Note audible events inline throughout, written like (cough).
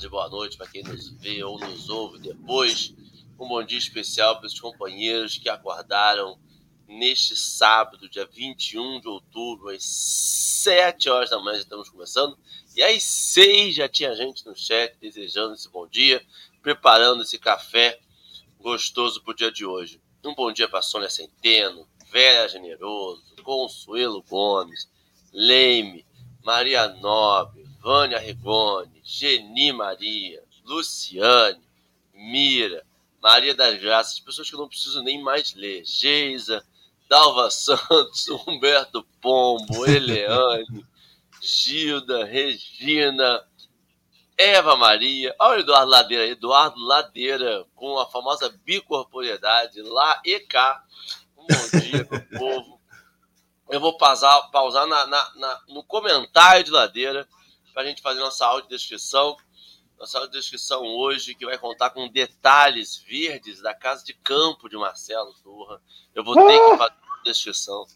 tarde, boa noite para quem nos vê ou nos ouve depois. Um bom dia especial para os companheiros que acordaram neste sábado, dia 21 de outubro, às 7 horas da manhã, já estamos começando. E às 6 já tinha gente no chat desejando esse bom dia, preparando esse café gostoso para o dia de hoje. Um bom dia para Sônia Centeno, Vera Generoso, Consuelo Gomes, Leime, Maria Nobre, Vânia Rigoni, Geni Maria, Luciane, Mira, Maria das Graças, pessoas que eu não preciso nem mais ler, Geisa, Dalva Santos, (laughs) Humberto Pombo, Eleane, Gilda, Regina, Eva Maria, olha o Eduardo Ladeira, Eduardo Ladeira, com a famosa bicorporiedade, lá e cá. Um bom dia pro povo. Eu vou pausar, pausar na, na, na, no comentário de Ladeira para a gente fazer nossa audiodescrição. Nossa audiodescrição hoje, que vai contar com detalhes verdes da casa de campo de Marcelo Turra. Eu vou ter que fazer uma descrição.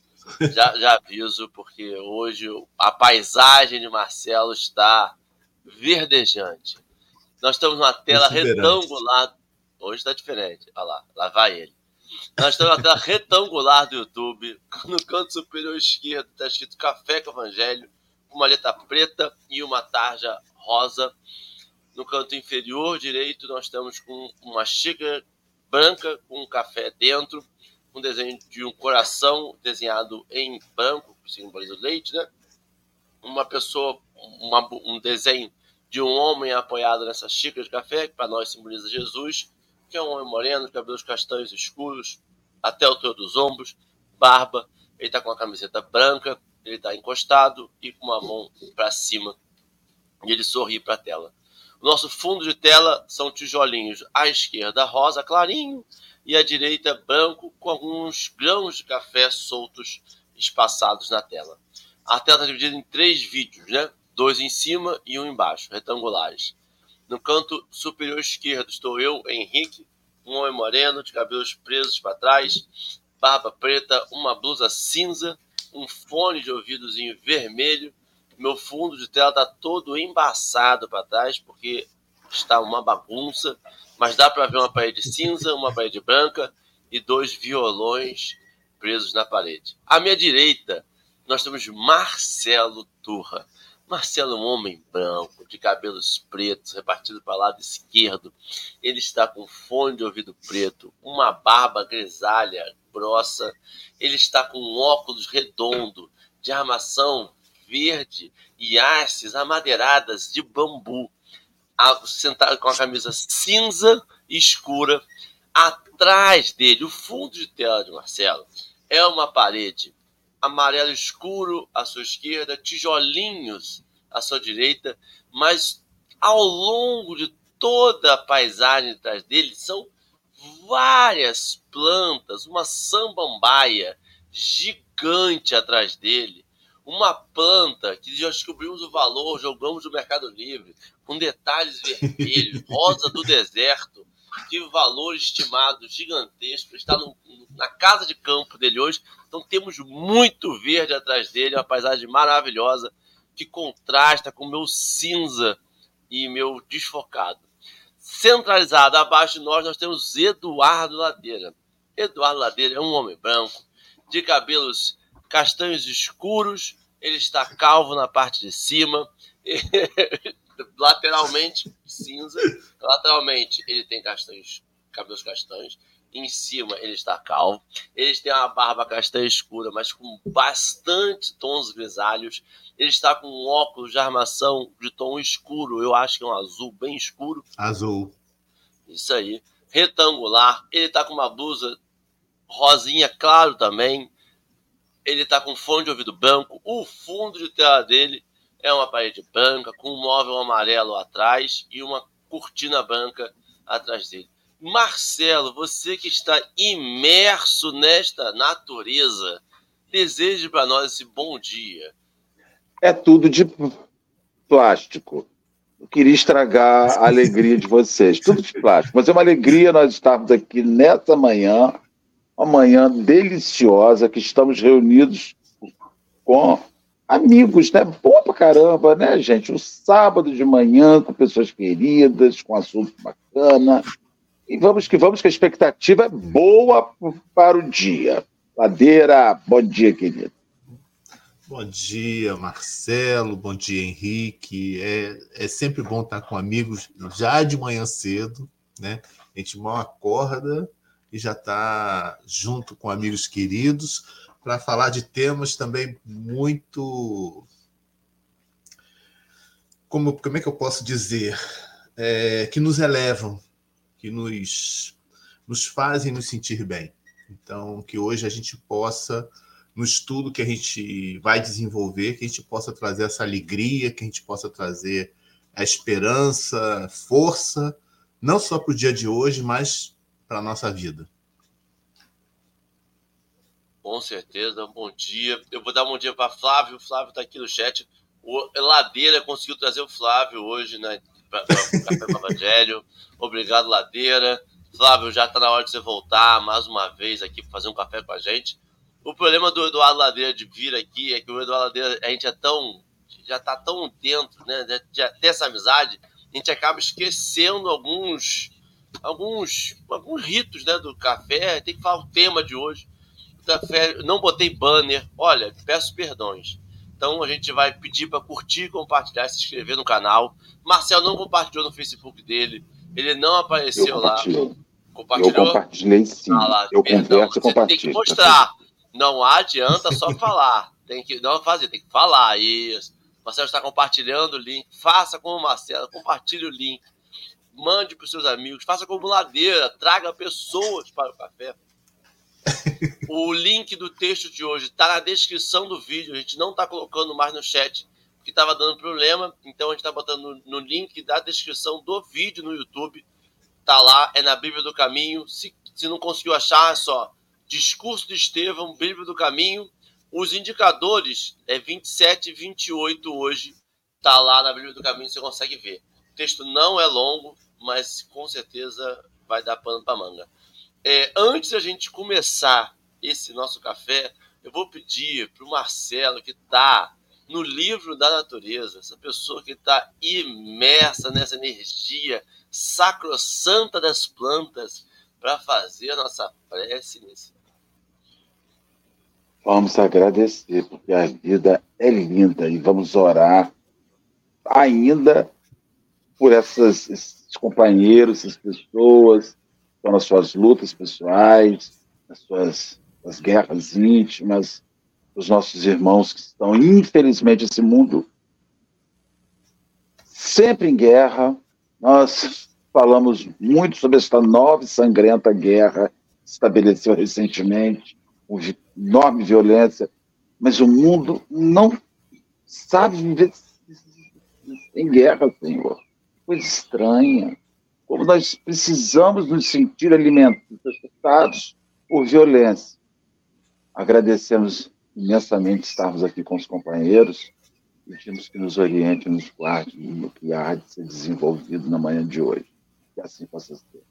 Já, já aviso, porque hoje a paisagem de Marcelo está verdejante. Nós estamos numa tela retangular. Hoje está diferente. Olha lá, lá vai ele. Nós estamos na tela retangular do YouTube. No canto superior esquerdo está escrito Café com Evangelho, uma letra preta e uma tarja rosa. No canto inferior direito, nós estamos com uma xícara branca com um café dentro, um desenho de um coração desenhado em branco, que simboliza o leite, né? Uma pessoa, uma, um desenho de um homem apoiado nessa xícara de café, que para nós simboliza Jesus, que é um homem moreno, cabelos castanhos escuros, até o altura dos ombros, barba, ele está com uma camiseta branca, ele está encostado e com uma mão para cima, e ele sorri para a tela. O nosso fundo de tela são tijolinhos à esquerda rosa clarinho e à direita branco com alguns grãos de café soltos espaçados na tela. A tela está dividida em três vídeos, né? Dois em cima e um embaixo, retangulares. No canto superior esquerdo estou eu, Henrique, um homem moreno, de cabelos presos para trás, barba preta, uma blusa cinza, um fone de ouvidozinho vermelho meu fundo de tela está todo embaçado para trás, porque está uma bagunça, mas dá para ver uma parede cinza, uma parede branca e dois violões presos na parede. À minha direita, nós temos Marcelo Turra. Marcelo é um homem branco, de cabelos pretos, repartido para o lado esquerdo. Ele está com fone de ouvido preto, uma barba grisalha, grossa. Ele está com um óculos redondo, de armação verde e hastes amadeiradas de bambu, sentado com a camisa cinza escura. Atrás dele, o fundo de tela de Marcelo, é uma parede amarelo escuro à sua esquerda, tijolinhos à sua direita, mas ao longo de toda a paisagem atrás dele são várias plantas, uma samambaia gigante atrás dele, uma planta que já descobrimos o valor, jogamos no Mercado Livre, com detalhes vermelhos, rosa do (laughs) deserto, de valor estimado gigantesco, está no, na casa de campo dele hoje. Então temos muito verde atrás dele, uma paisagem maravilhosa que contrasta com o meu cinza e meu desfocado. Centralizado abaixo de nós, nós temos Eduardo Ladeira. Eduardo Ladeira é um homem branco, de cabelos castanhos escuros, ele está calvo na parte de cima, (laughs) lateralmente cinza, lateralmente ele tem castanhos, cabelos castanhos, em cima ele está calvo, ele tem uma barba castanha escura, mas com bastante tons grisalhos, ele está com um óculos de armação de tom escuro, eu acho que é um azul bem escuro. Azul. Isso aí, retangular, ele está com uma blusa rosinha claro também, ele tá com fone de ouvido branco, o fundo de tela dele é uma parede branca, com um móvel amarelo atrás e uma cortina branca atrás dele. Marcelo, você que está imerso nesta natureza, deseje para nós esse bom dia. É tudo de plástico. Eu queria estragar a (laughs) alegria de vocês. Tudo de plástico. Mas é uma alegria nós estarmos aqui nessa manhã uma manhã deliciosa que estamos reunidos com amigos, né? Boa pra caramba, né, gente? Um sábado de manhã com pessoas queridas, com assunto bacana. E vamos que vamos, que a expectativa é boa para o dia. Ladeira, bom dia, querido. Bom dia, Marcelo. Bom dia, Henrique. É, é sempre bom estar com amigos já de manhã cedo, né? A gente mal acorda e já está junto com amigos queridos para falar de temas também muito. Como, como é que eu posso dizer? É, que nos elevam, que nos, nos fazem nos sentir bem. Então, que hoje a gente possa, no estudo que a gente vai desenvolver, que a gente possa trazer essa alegria, que a gente possa trazer a esperança, força, não só para o dia de hoje, mas para a nossa vida. Com certeza, bom dia. Eu vou dar um bom dia para Flávio. O Flávio está aqui no chat. O Ladeira conseguiu trazer o Flávio hoje né, para o Café Evangelho. Obrigado, Ladeira. Flávio, já está na hora de você voltar mais uma vez aqui para fazer um café com a gente. O problema do Eduardo Ladeira de vir aqui é que o Eduardo Ladeira, a gente é tão. já está tão dentro, né? Já, essa amizade, a gente acaba esquecendo alguns. alguns. alguns ritos né, do café. Tem que falar o tema de hoje não botei banner. Olha, peço perdões. Então a gente vai pedir para curtir, compartilhar, se inscrever no canal. Marcel não compartilhou no Facebook dele. Ele não apareceu lá. Compartilhou? Eu compartilhei sim. Ah, lá, eu perdão, converso você tem que mostrar. Não adianta só falar. Tem que não fazer, tem que falar isso. Marcelo está compartilhando o link. Faça como o Marcelo, compartilhe o link. Mande para os seus amigos. Faça como ladeira. Traga pessoas para o café. O link do texto de hoje está na descrição do vídeo. A gente não está colocando mais no chat, porque estava dando problema. Então a gente está botando no, link da descrição do vídeo no YouTube. Tá lá, é na Bíblia do Caminho. Se, se não conseguiu achar, é só Discurso de Estevão, Bíblia do Caminho. Os indicadores é 27 e 28 hoje. Tá lá na Bíblia do Caminho, você consegue ver. O texto não é longo, mas com certeza vai dar pano para manga. É, antes da gente começar esse nosso café, eu vou pedir para o Marcelo, que está no livro da natureza, essa pessoa que está imersa nessa energia sacrossanta das plantas, para fazer a nossa prece nesse. Vamos agradecer, porque a vida é linda e vamos orar ainda por essas, esses companheiros, essas pessoas estão nas suas lutas pessoais, nas suas nas guerras íntimas, os nossos irmãos que estão, infelizmente, esse mundo sempre em guerra. Nós falamos muito sobre esta nova e sangrenta guerra que estabeleceu recentemente, com enorme violência, mas o mundo não sabe viver em guerra, Senhor. Coisa estranha como nós precisamos nos sentir alimentados por violência. Agradecemos imensamente estarmos aqui com os companheiros pedimos que nos oriente, nos guarde no que há de ser desenvolvido na manhã de hoje. Que assim possa ser.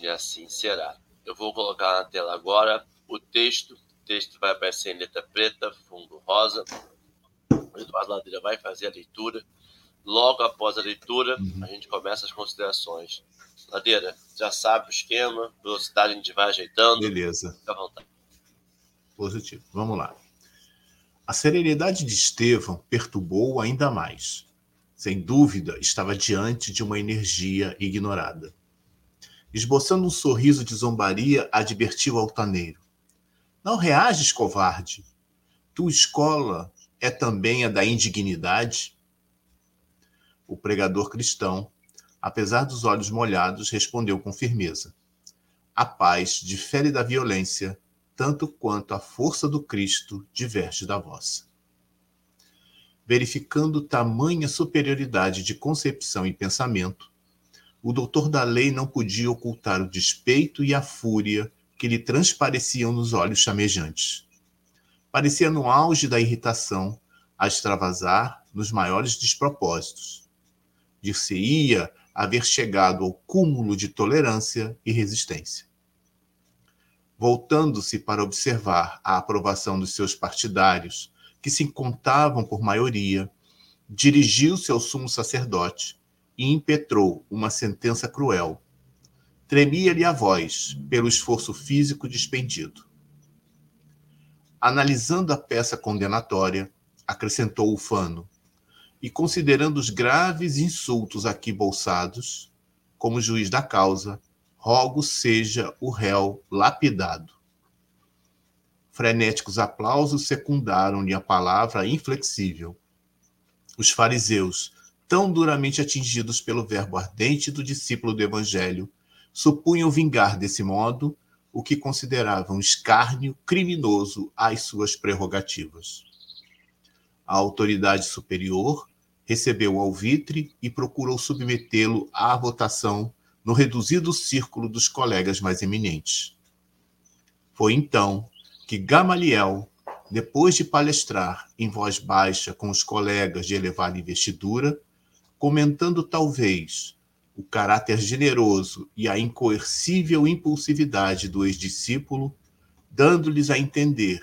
E assim será. Eu vou colocar na tela agora o texto. O texto vai aparecer em letra preta, fundo rosa. O Eduardo Ladeira vai fazer a leitura. Logo após a leitura, uhum. a gente começa as considerações. Ladeira, já sabe o esquema, velocidade a gente vai ajeitando. Beleza. Fica à vontade. Positivo. Vamos lá. A serenidade de Estevão perturbou ainda mais. Sem dúvida, estava diante de uma energia ignorada. Esboçando um sorriso de zombaria, advertiu o altaneiro: Não reages, covarde. Tua escola é também a da indignidade? O pregador cristão, apesar dos olhos molhados, respondeu com firmeza: A paz difere da violência, tanto quanto a força do Cristo diverge da vossa. Verificando tamanha superioridade de concepção e pensamento, o doutor da lei não podia ocultar o despeito e a fúria que lhe transpareciam nos olhos chamejantes. Parecia no auge da irritação a extravasar nos maiores despropósitos dir-se-ia haver chegado ao cúmulo de tolerância e resistência. voltando-se para observar a aprovação dos seus partidários, que se contavam por maioria, dirigiu-se ao sumo sacerdote e impetrou uma sentença cruel. Tremia-lhe a voz pelo esforço físico despendido. Analisando a peça condenatória, acrescentou o fano, e considerando os graves insultos aqui bolsados, como juiz da causa, rogo seja o réu lapidado. Frenéticos aplausos secundaram-lhe a palavra inflexível. Os fariseus, tão duramente atingidos pelo verbo ardente do discípulo do Evangelho, supunham vingar desse modo o que consideravam escárnio criminoso às suas prerrogativas. A autoridade superior recebeu o alvitre e procurou submetê-lo à votação no reduzido círculo dos colegas mais eminentes. Foi então que Gamaliel, depois de palestrar em voz baixa com os colegas de elevada investidura, comentando talvez o caráter generoso e a incoercível impulsividade do ex-discípulo, dando-lhes a entender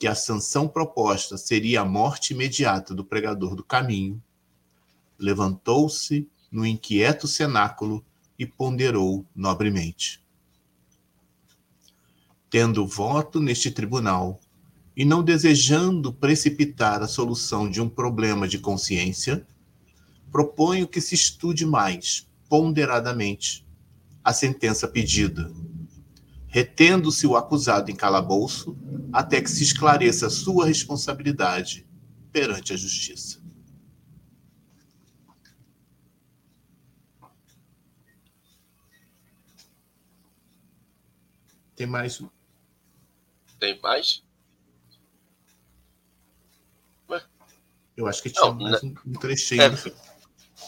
que a sanção proposta seria a morte imediata do pregador do caminho, levantou-se no inquieto cenáculo e ponderou nobremente. Tendo voto neste tribunal e não desejando precipitar a solução de um problema de consciência, proponho que se estude mais, ponderadamente, a sentença pedida, retendo-se o acusado em calabouço até que se esclareça sua responsabilidade perante a justiça. Tem mais um? Tem mais? Ué? Eu acho que tinha não, mais um, um trechinho. É,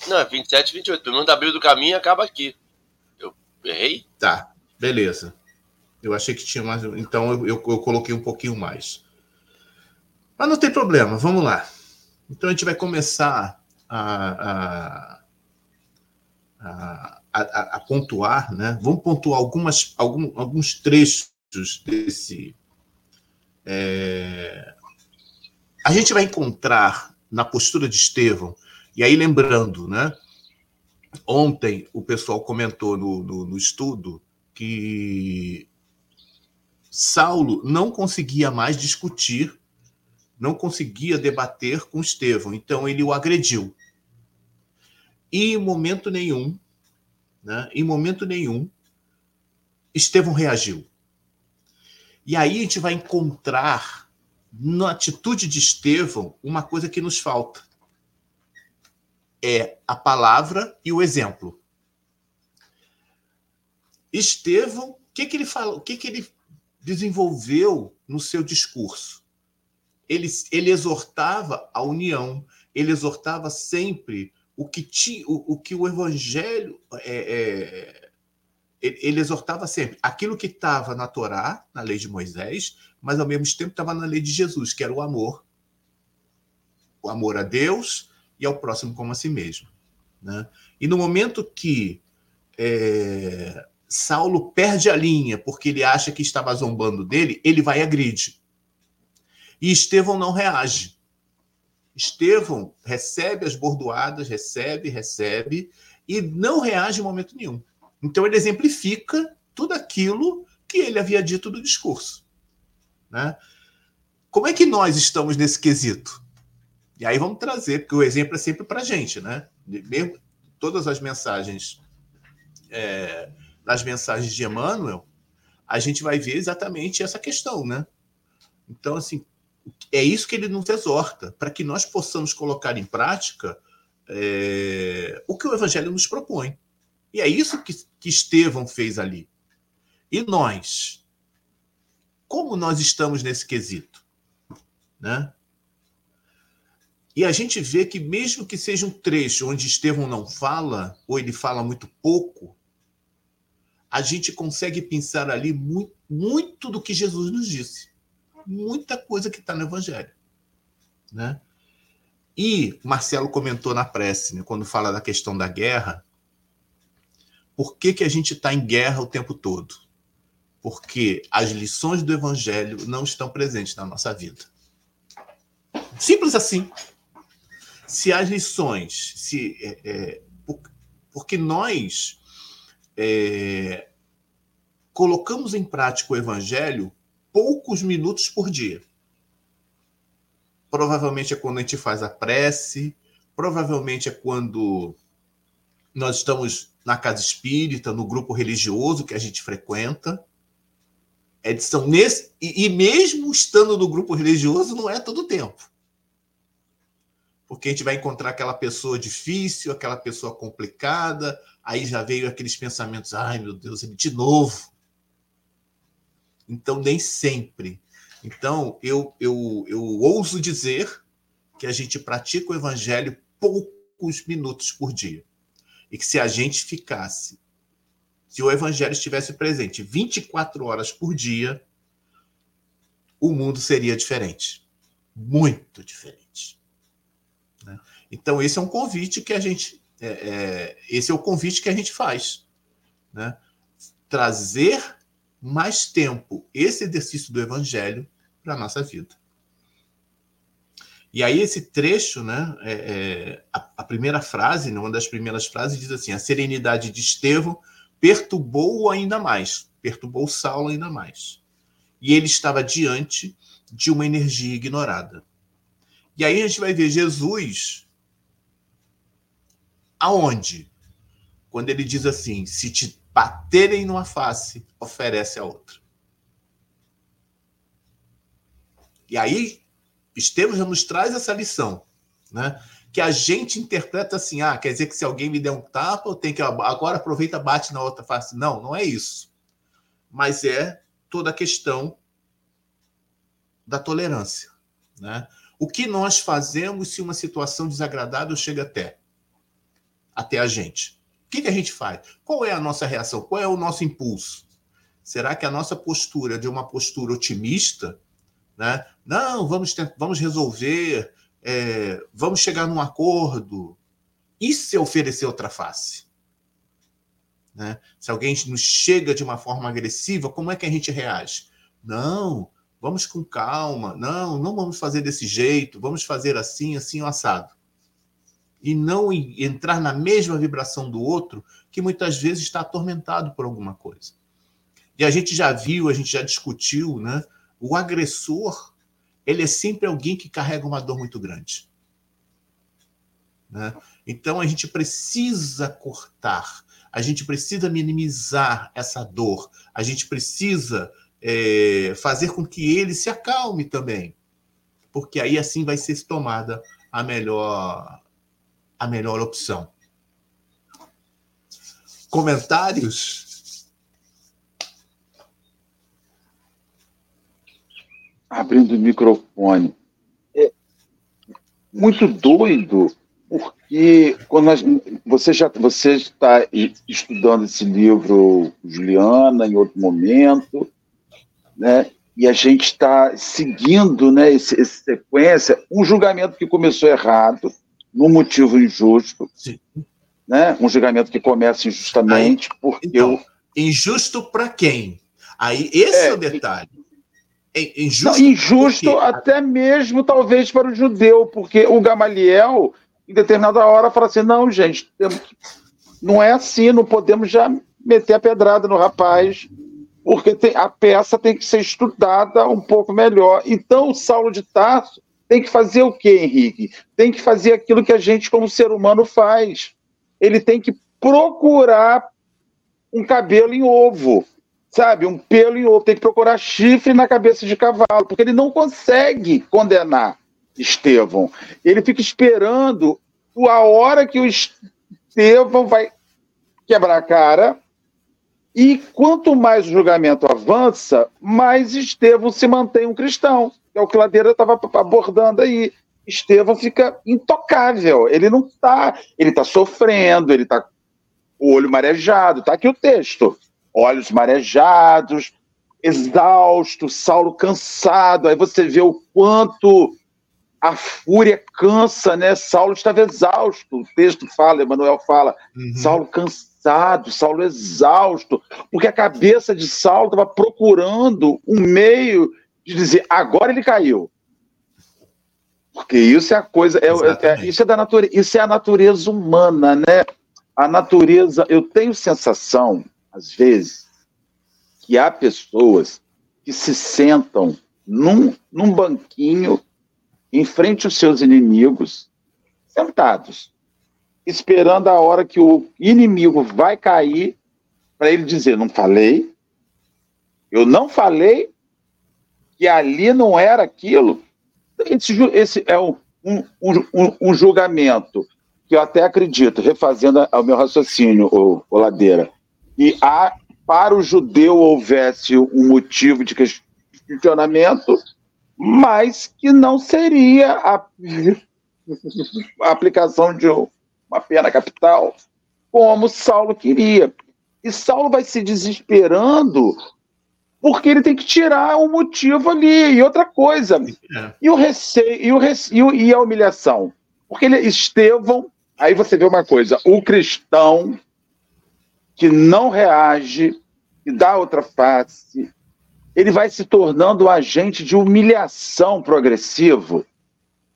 não, é 27 28. Pelo menos abriu do caminho acaba aqui. Eu errei? Tá, beleza. Eu achei que tinha mais. Então eu, eu, eu coloquei um pouquinho mais. Mas não tem problema, vamos lá. Então a gente vai começar a, a, a a, pontuar, né? Vamos pontuar algumas, algum, alguns trechos desse. É... A gente vai encontrar na postura de Estevão, e aí lembrando, né? Ontem o pessoal comentou no, no, no estudo que Saulo não conseguia mais discutir, não conseguia debater com Estevão, então ele o agrediu. E em momento nenhum né, em momento nenhum, Estevão reagiu. E aí a gente vai encontrar na atitude de Estevão uma coisa que nos falta. É a palavra e o exemplo. Estevão, o que, que ele fala, o que, que ele desenvolveu no seu discurso? Ele, ele exortava a união, ele exortava sempre o que, ti, o, o que o evangelho é, é, ele exortava sempre aquilo que estava na Torá, na lei de Moisés, mas ao mesmo tempo estava na lei de Jesus, que era o amor. O amor a Deus e ao próximo como a si mesmo. Né? E no momento que é, Saulo perde a linha porque ele acha que estava zombando dele, ele vai e agride. E Estevão não reage. Estevão recebe as bordoadas, recebe, recebe, e não reage em momento nenhum. Então ele exemplifica tudo aquilo que ele havia dito do discurso. Né? Como é que nós estamos nesse quesito? E aí vamos trazer, porque o exemplo é sempre para a gente, né? Mesmo todas as mensagens, é, nas mensagens de Emmanuel, a gente vai ver exatamente essa questão, né? Então, assim, é isso que ele nos exorta, para que nós possamos colocar em prática é, o que o Evangelho nos propõe. E é isso que, que Estevão fez ali. E nós? Como nós estamos nesse quesito? Né? E a gente vê que, mesmo que seja um trecho onde Estevão não fala, ou ele fala muito pouco, a gente consegue pensar ali muito, muito do que Jesus nos disse muita coisa que está no Evangelho. Né? E Marcelo comentou na prece, né, quando fala da questão da guerra, por que, que a gente está em guerra o tempo todo? Porque as lições do evangelho não estão presentes na nossa vida. Simples assim. Se as lições, se é, é, porque nós é, colocamos em prática o evangelho poucos minutos por dia. Provavelmente é quando a gente faz a prece, provavelmente é quando nós estamos na casa espírita, no grupo religioso que a gente frequenta. É, são nesse, e, e mesmo estando no grupo religioso, não é todo o tempo. Porque a gente vai encontrar aquela pessoa difícil, aquela pessoa complicada, aí já veio aqueles pensamentos, ai meu Deus, de novo. Então, nem sempre. Então, eu, eu, eu ouso dizer que a gente pratica o evangelho poucos minutos por dia. E que se a gente ficasse, se o evangelho estivesse presente 24 horas por dia, o mundo seria diferente. Muito diferente. Né? Então, esse é um convite que a gente. É, é, esse é o convite que a gente faz. Né? Trazer mais tempo esse exercício do evangelho para a nossa vida. E aí esse trecho, né, é, é, a, a, primeira frase, né, uma das primeiras frases diz assim: a serenidade de Estevão perturbou-o ainda mais, perturbou Saulo ainda mais. E ele estava diante de uma energia ignorada. E aí a gente vai ver Jesus aonde? Quando ele diz assim: se te baterem numa face, oferece a outra. E aí, Estevam já nos traz essa lição, né? Que a gente interpreta assim: ah, quer dizer que se alguém me der um tapa, eu tenho que agora aproveita, bate na outra face. Não, não é isso. Mas é toda a questão da tolerância, né? O que nós fazemos se uma situação desagradável chega até até a gente? que, que a gente faz? Qual é a nossa reação? Qual é o nosso impulso? Será que a nossa postura de uma postura otimista, né? Não, vamos, vamos resolver, é, vamos chegar num acordo. E se oferecer outra face? Né? Se alguém nos chega de uma forma agressiva, como é que a gente reage? Não, vamos com calma. Não, não vamos fazer desse jeito. Vamos fazer assim, assim, o assado e não entrar na mesma vibração do outro, que muitas vezes está atormentado por alguma coisa. E a gente já viu, a gente já discutiu, né? O agressor, ele é sempre alguém que carrega uma dor muito grande. Né? Então a gente precisa cortar, a gente precisa minimizar essa dor, a gente precisa é, fazer com que ele se acalme também, porque aí assim vai ser tomada a melhor a melhor opção. Comentários? Abrindo o microfone. É muito doido, porque quando você já você está estudando esse livro, Juliana, em outro momento, né? E a gente está seguindo, né, essa sequência, um julgamento que começou errado, num motivo injusto, Sim. né? um julgamento que começa injustamente, Aí, porque então, eu... Injusto para quem? Aí esse é, é o detalhe. É injusto, não, injusto até mesmo talvez para o judeu, porque o Gamaliel, em determinada hora, fala assim: não, gente, não é assim, não podemos já meter a pedrada no rapaz, porque tem, a peça tem que ser estudada um pouco melhor. Então, o Saulo de Tarso tem que fazer o quê, Henrique? Tem que fazer aquilo que a gente, como ser humano, faz. Ele tem que procurar um cabelo em ovo, sabe? Um pelo em ovo. Tem que procurar chifre na cabeça de cavalo, porque ele não consegue condenar Estevão. Ele fica esperando a hora que o Estevão vai quebrar a cara. E quanto mais o julgamento avança, mais Estevão se mantém um cristão é o que Ladeira estava abordando aí. Estevão fica intocável, ele não está, ele está sofrendo, ele está o olho marejado, está aqui o texto, olhos marejados, exausto, Saulo cansado, aí você vê o quanto a fúria cansa, né? Saulo estava exausto, o texto fala, Emanuel fala, uhum. Saulo cansado, Saulo exausto, porque a cabeça de Saulo estava procurando um meio de dizer: agora ele caiu. Porque isso é a coisa, é, é, isso é da natureza, isso é a natureza humana, né? A natureza, eu tenho sensação, às vezes, que há pessoas que se sentam num, num banquinho em frente aos seus inimigos, sentados, esperando a hora que o inimigo vai cair para ele dizer: Não falei, eu não falei que ali não era aquilo. Esse, esse é um, um, um, um, julgamento que eu até acredito, refazendo o meu raciocínio, o, o Ladeira, e há, para o judeu houvesse um motivo de questionamento, mas que não seria a, (laughs) a aplicação de uma pena capital como Saulo queria. E Saulo vai se desesperando porque ele tem que tirar um motivo ali. E outra coisa, é. e o receio, e, o receio, e a humilhação? Porque ele, Estevão, aí você vê uma coisa, o cristão que não reage, e dá outra face, ele vai se tornando um agente de humilhação progressivo.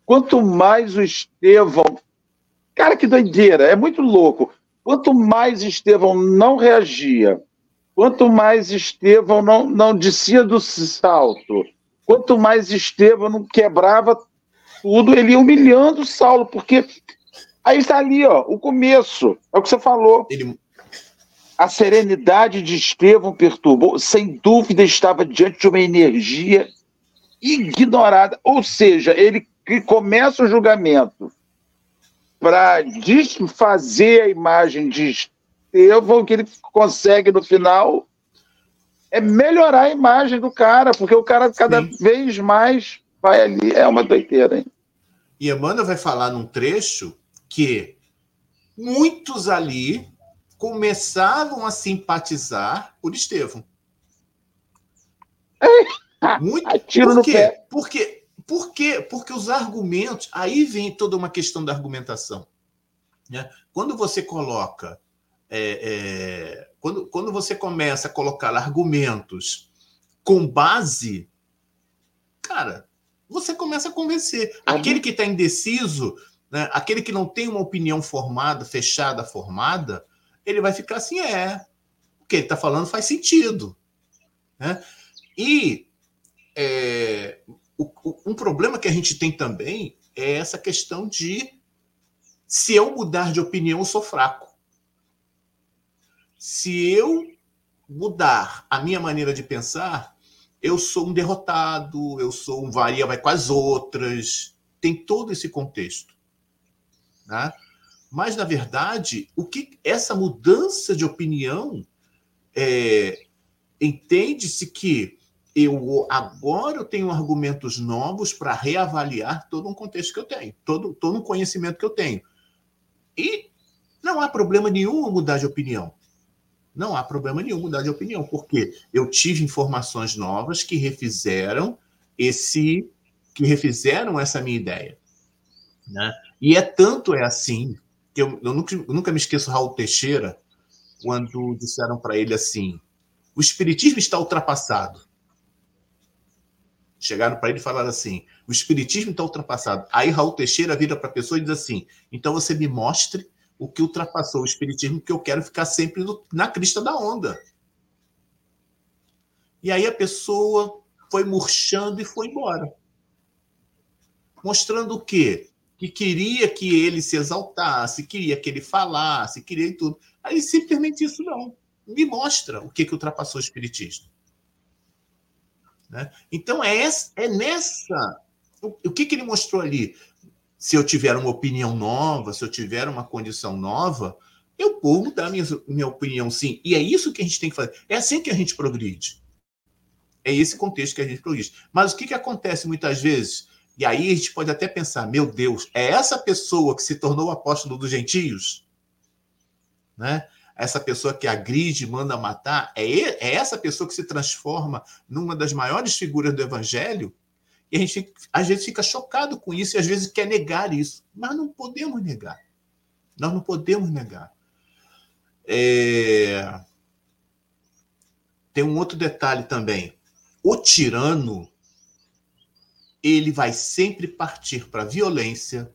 Quanto mais o Estevão. Cara, que doideira, é muito louco. Quanto mais Estevão não reagia, Quanto mais Estevão não, não descia do salto, quanto mais Estevão não quebrava tudo, ele ia humilhando Saulo, porque aí está ali, ó, o começo, é o que você falou. Ele... A serenidade de Estevão perturbou, sem dúvida estava diante de uma energia ignorada, ou seja, ele começa o julgamento para desfazer a imagem de Estevão, que ele consegue no final é melhorar a imagem do cara, porque o cara cada Sim. vez mais vai ali. É uma doideira, hein? E Emmanuel vai falar num trecho que muitos ali começavam a simpatizar por Estevão. Muito. (laughs) Tiro por quê? Pé. Porque, por quê? Porque os argumentos. Aí vem toda uma questão da argumentação. Né? Quando você coloca é, é, quando, quando você começa a colocar argumentos com base, cara, você começa a convencer. Uhum. Aquele que está indeciso, né, aquele que não tem uma opinião formada, fechada, formada, ele vai ficar assim, é. O que ele está falando faz sentido. Né? E é, o, um problema que a gente tem também é essa questão de se eu mudar de opinião, eu sou fraco se eu mudar a minha maneira de pensar, eu sou um derrotado, eu sou um varia vai com as outras. Tem todo esse contexto. Né? Mas, na verdade, o que essa mudança de opinião é, entende-se que eu agora eu tenho argumentos novos para reavaliar todo um contexto que eu tenho, todo, todo um conhecimento que eu tenho. E não há problema nenhum mudar de opinião não há problema nenhum mudar de opinião, porque eu tive informações novas que refizeram esse que refizeram essa minha ideia. Né? E é tanto é assim que eu, eu nunca, eu nunca me esqueço Raul Teixeira quando disseram para ele assim: o espiritismo está ultrapassado. Chegaram para ele e falaram assim: o espiritismo está ultrapassado. Aí Raul Teixeira vira para a pessoa e diz assim: então você me mostre o que ultrapassou o espiritismo, que eu quero ficar sempre no, na crista da onda. E aí a pessoa foi murchando e foi embora. Mostrando o quê? Que queria que ele se exaltasse, queria que ele falasse, queria tudo. Aí simplesmente isso não. Me mostra o que, que ultrapassou o espiritismo. Né? Então é, essa, é nessa. O, o que, que ele mostrou ali? Se eu tiver uma opinião nova, se eu tiver uma condição nova, eu vou mudar minha, minha opinião, sim. E é isso que a gente tem que fazer. É assim que a gente progride. É esse contexto que a gente progride. Mas o que, que acontece muitas vezes? E aí a gente pode até pensar, meu Deus, é essa pessoa que se tornou o apóstolo dos gentios? Né? Essa pessoa que agride, manda matar, é, é essa pessoa que se transforma numa das maiores figuras do evangelho? E a gente às vezes fica chocado com isso e às vezes quer negar isso. Mas não podemos negar. Nós não podemos negar. É... Tem um outro detalhe também. O tirano ele vai sempre partir para a violência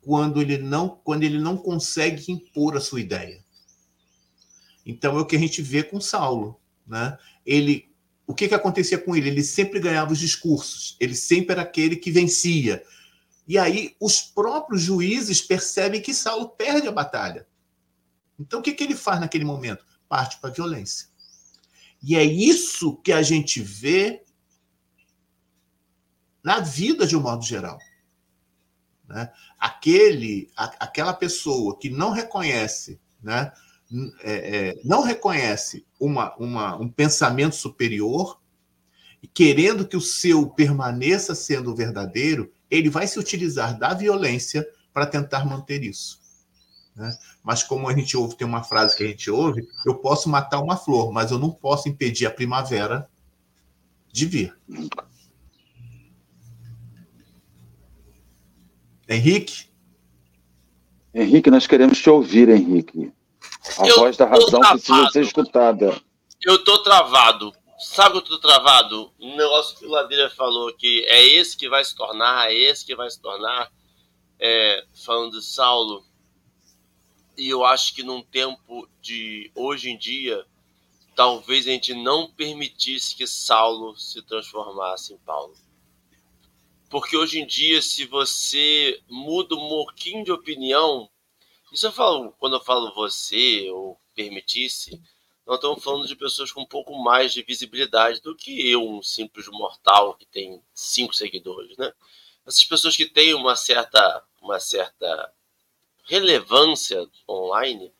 quando ele não quando ele não consegue impor a sua ideia. Então é o que a gente vê com Saulo, né? Ele o que, que acontecia com ele? Ele sempre ganhava os discursos, ele sempre era aquele que vencia. E aí os próprios juízes percebem que Saulo perde a batalha. Então o que, que ele faz naquele momento? Parte para a violência. E é isso que a gente vê na vida de um modo geral. Né? Aquele, a, aquela pessoa que não reconhece, né? É, é, não reconhece uma, uma, um pensamento superior, e querendo que o seu permaneça sendo verdadeiro, ele vai se utilizar da violência para tentar manter isso. Né? Mas como a gente ouve, tem uma frase que a gente ouve, eu posso matar uma flor, mas eu não posso impedir a primavera de vir. Henrique? Henrique, nós queremos te ouvir, Henrique. A eu voz da razão travado. precisa ser escutada. Eu tô travado. Sabe que eu tô travado? Um negócio que o Ladeira falou que é esse que vai se tornar, é esse que vai se tornar. É, falando de Saulo. E eu acho que num tempo de hoje em dia, talvez a gente não permitisse que Saulo se transformasse em Paulo. Porque hoje em dia, se você muda um pouquinho de opinião, isso eu falo, quando eu falo você ou permitisse, nós estamos falando de pessoas com um pouco mais de visibilidade do que eu, um simples mortal que tem cinco seguidores, né? Essas pessoas que têm uma certa, uma certa relevância online,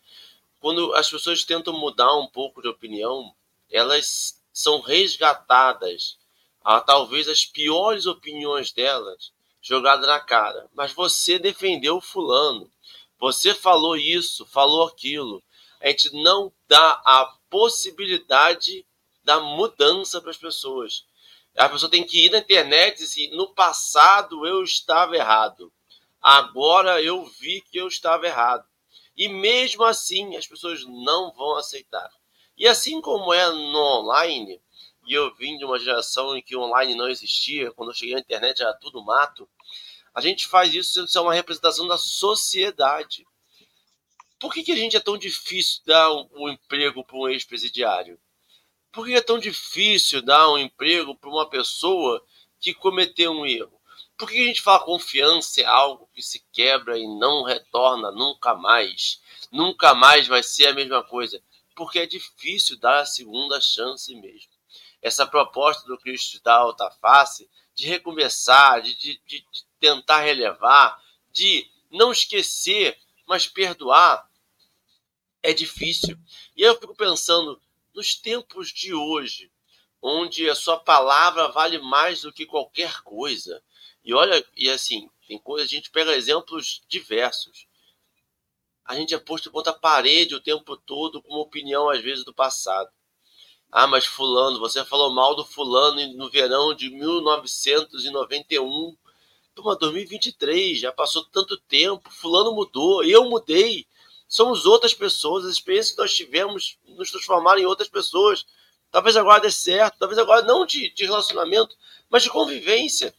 quando as pessoas tentam mudar um pouco de opinião, elas são resgatadas a talvez as piores opiniões delas jogadas na cara. Mas você defendeu fulano. Você falou isso, falou aquilo. A gente não dá a possibilidade da mudança para as pessoas. A pessoa tem que ir na internet e dizer: no passado eu estava errado. Agora eu vi que eu estava errado. E mesmo assim as pessoas não vão aceitar. E assim como é no online, e eu vim de uma geração em que o online não existia, quando eu cheguei na internet era tudo mato, a gente faz isso sendo uma representação da sociedade. Por que, que a gente é tão difícil dar um, um emprego para um ex-presidiário? Por que é tão difícil dar um emprego para uma pessoa que cometeu um erro? Por que a gente fala confiança é algo que se quebra e não retorna nunca mais? Nunca mais vai ser a mesma coisa. Porque é difícil dar a segunda chance mesmo essa proposta do Cristo da alta face de recomeçar, de, de, de tentar relevar, de não esquecer, mas perdoar, é difícil. E eu fico pensando, nos tempos de hoje, onde a sua palavra vale mais do que qualquer coisa. E olha, e assim, tem coisa, a gente pega exemplos diversos. A gente é posto contra a parede o tempo todo com uma opinião, às vezes, do passado. Ah, mas fulano, você falou mal do fulano no verão de 1991. Toma, 2023, já passou tanto tempo, fulano mudou, eu mudei. Somos outras pessoas, as experiências que nós tivemos nos transformaram em outras pessoas. Talvez agora dê certo, talvez agora não de, de relacionamento, mas de convivência.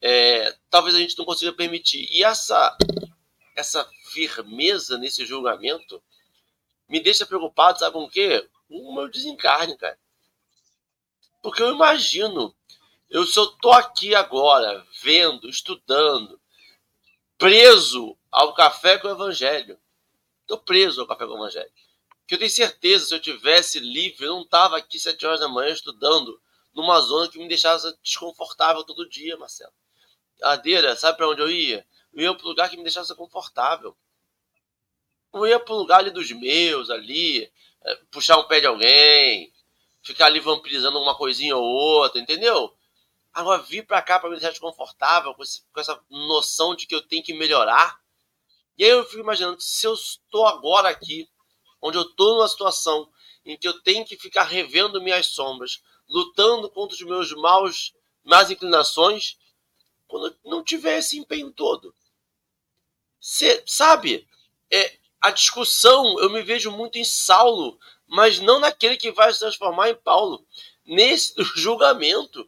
É, talvez a gente não consiga permitir. E essa, essa firmeza nesse julgamento me deixa preocupado, sabe com o quê? O meu desencarne, cara. Porque eu imagino, eu eu tô aqui agora, vendo, estudando, preso ao café com o evangelho. Tô preso ao café com o evangelho. Que eu tenho certeza, se eu tivesse livre, eu não tava aqui sete horas da manhã estudando numa zona que me deixava desconfortável todo dia, Marcelo. Ladeira, sabe para onde eu ia? Eu ia para lugar que me deixasse confortável. Eu ia para lugar ali dos meus, ali, puxar um pé de alguém, ficar ali vampirizando uma coisinha ou outra, entendeu? Agora vir para cá para me deixar desconfortável com, esse, com, essa noção de que eu tenho que melhorar. E aí eu fico imaginando se eu estou agora aqui, onde eu estou numa situação em que eu tenho que ficar revendo minhas sombras, lutando contra os meus maus, más inclinações, quando eu não tiver esse empenho todo. Cê, sabe? É, a discussão eu me vejo muito em Saulo, mas não naquele que vai se transformar em Paulo. Nesse (laughs) julgamento,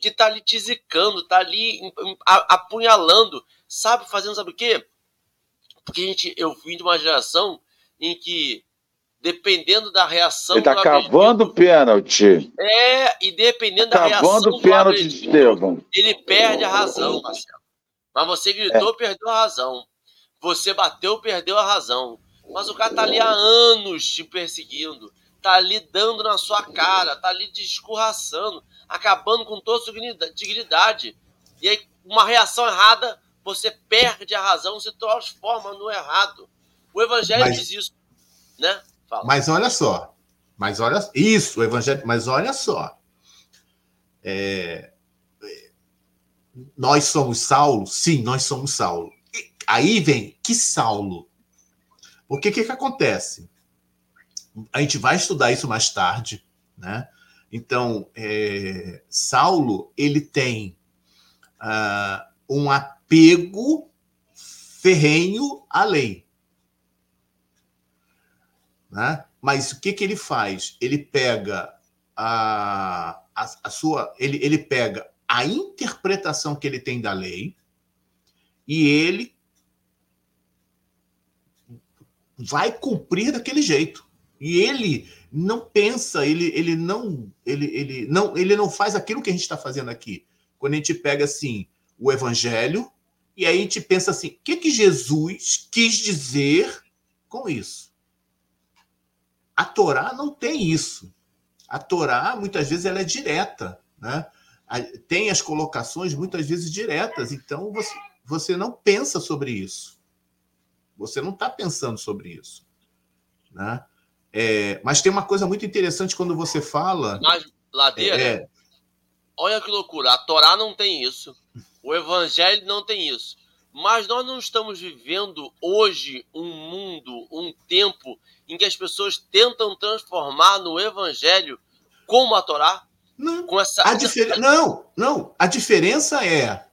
que tá ali te zicando, tá ali apunhalando, sabe, fazendo sabe o quê? Porque a gente, eu vim de uma geração em que, dependendo da reação. Ele tá cavando o pênalti. É, e dependendo tá da reação. Cavando o pênalti de Estevão. Ele perde a razão, Marcelo. Mas você gritou, é. perdeu a razão. Você bateu, perdeu a razão. Mas o cara tá ali há anos te perseguindo. Tá ali dando na sua cara, tá ali descurraçando, acabando com toda a sua dignidade. E aí, uma reação errada, você perde a razão, se transforma no errado. O evangelho mas, diz isso, né? Fala. Mas olha só, mas olha isso, o evangelho, mas olha só. É, nós somos Saulo? Sim, nós somos Saulo. Aí vem, que Saulo? Porque o que, que acontece? A gente vai estudar isso mais tarde, né? Então, é, Saulo, ele tem uh, um apego ferrenho à lei. Né? Mas o que, que ele faz? Ele pega a, a, a sua. Ele, ele pega a interpretação que ele tem da lei e ele vai cumprir daquele jeito. E ele não pensa, ele, ele não ele, ele não ele não faz aquilo que a gente está fazendo aqui. Quando a gente pega assim o evangelho e aí a gente pensa assim, o que que Jesus quis dizer com isso? A Torá não tem isso. A Torá muitas vezes ela é direta, né? tem as colocações muitas vezes diretas, então você, você não pensa sobre isso. Você não está pensando sobre isso. Né? É, mas tem uma coisa muito interessante quando você fala. Mas, Ladeira, é, olha que loucura. A Torá não tem isso. O Evangelho não tem isso. Mas nós não estamos vivendo hoje um mundo, um tempo em que as pessoas tentam transformar no Evangelho como a Torá? Não. Com essa... a difer... não, não. A diferença é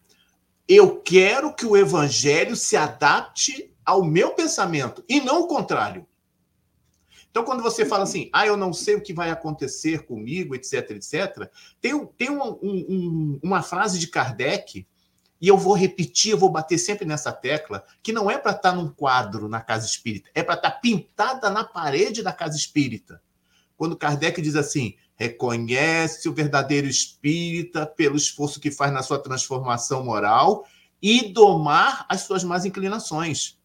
eu quero que o evangelho se adapte ao meu pensamento e não o contrário. Então, quando você fala assim, ah, eu não sei o que vai acontecer comigo, etc, etc, tem, tem um, um, uma frase de Kardec, e eu vou repetir, eu vou bater sempre nessa tecla, que não é para estar tá num quadro na casa espírita, é para estar tá pintada na parede da casa espírita. Quando Kardec diz assim, reconhece o verdadeiro espírita pelo esforço que faz na sua transformação moral e domar as suas más inclinações.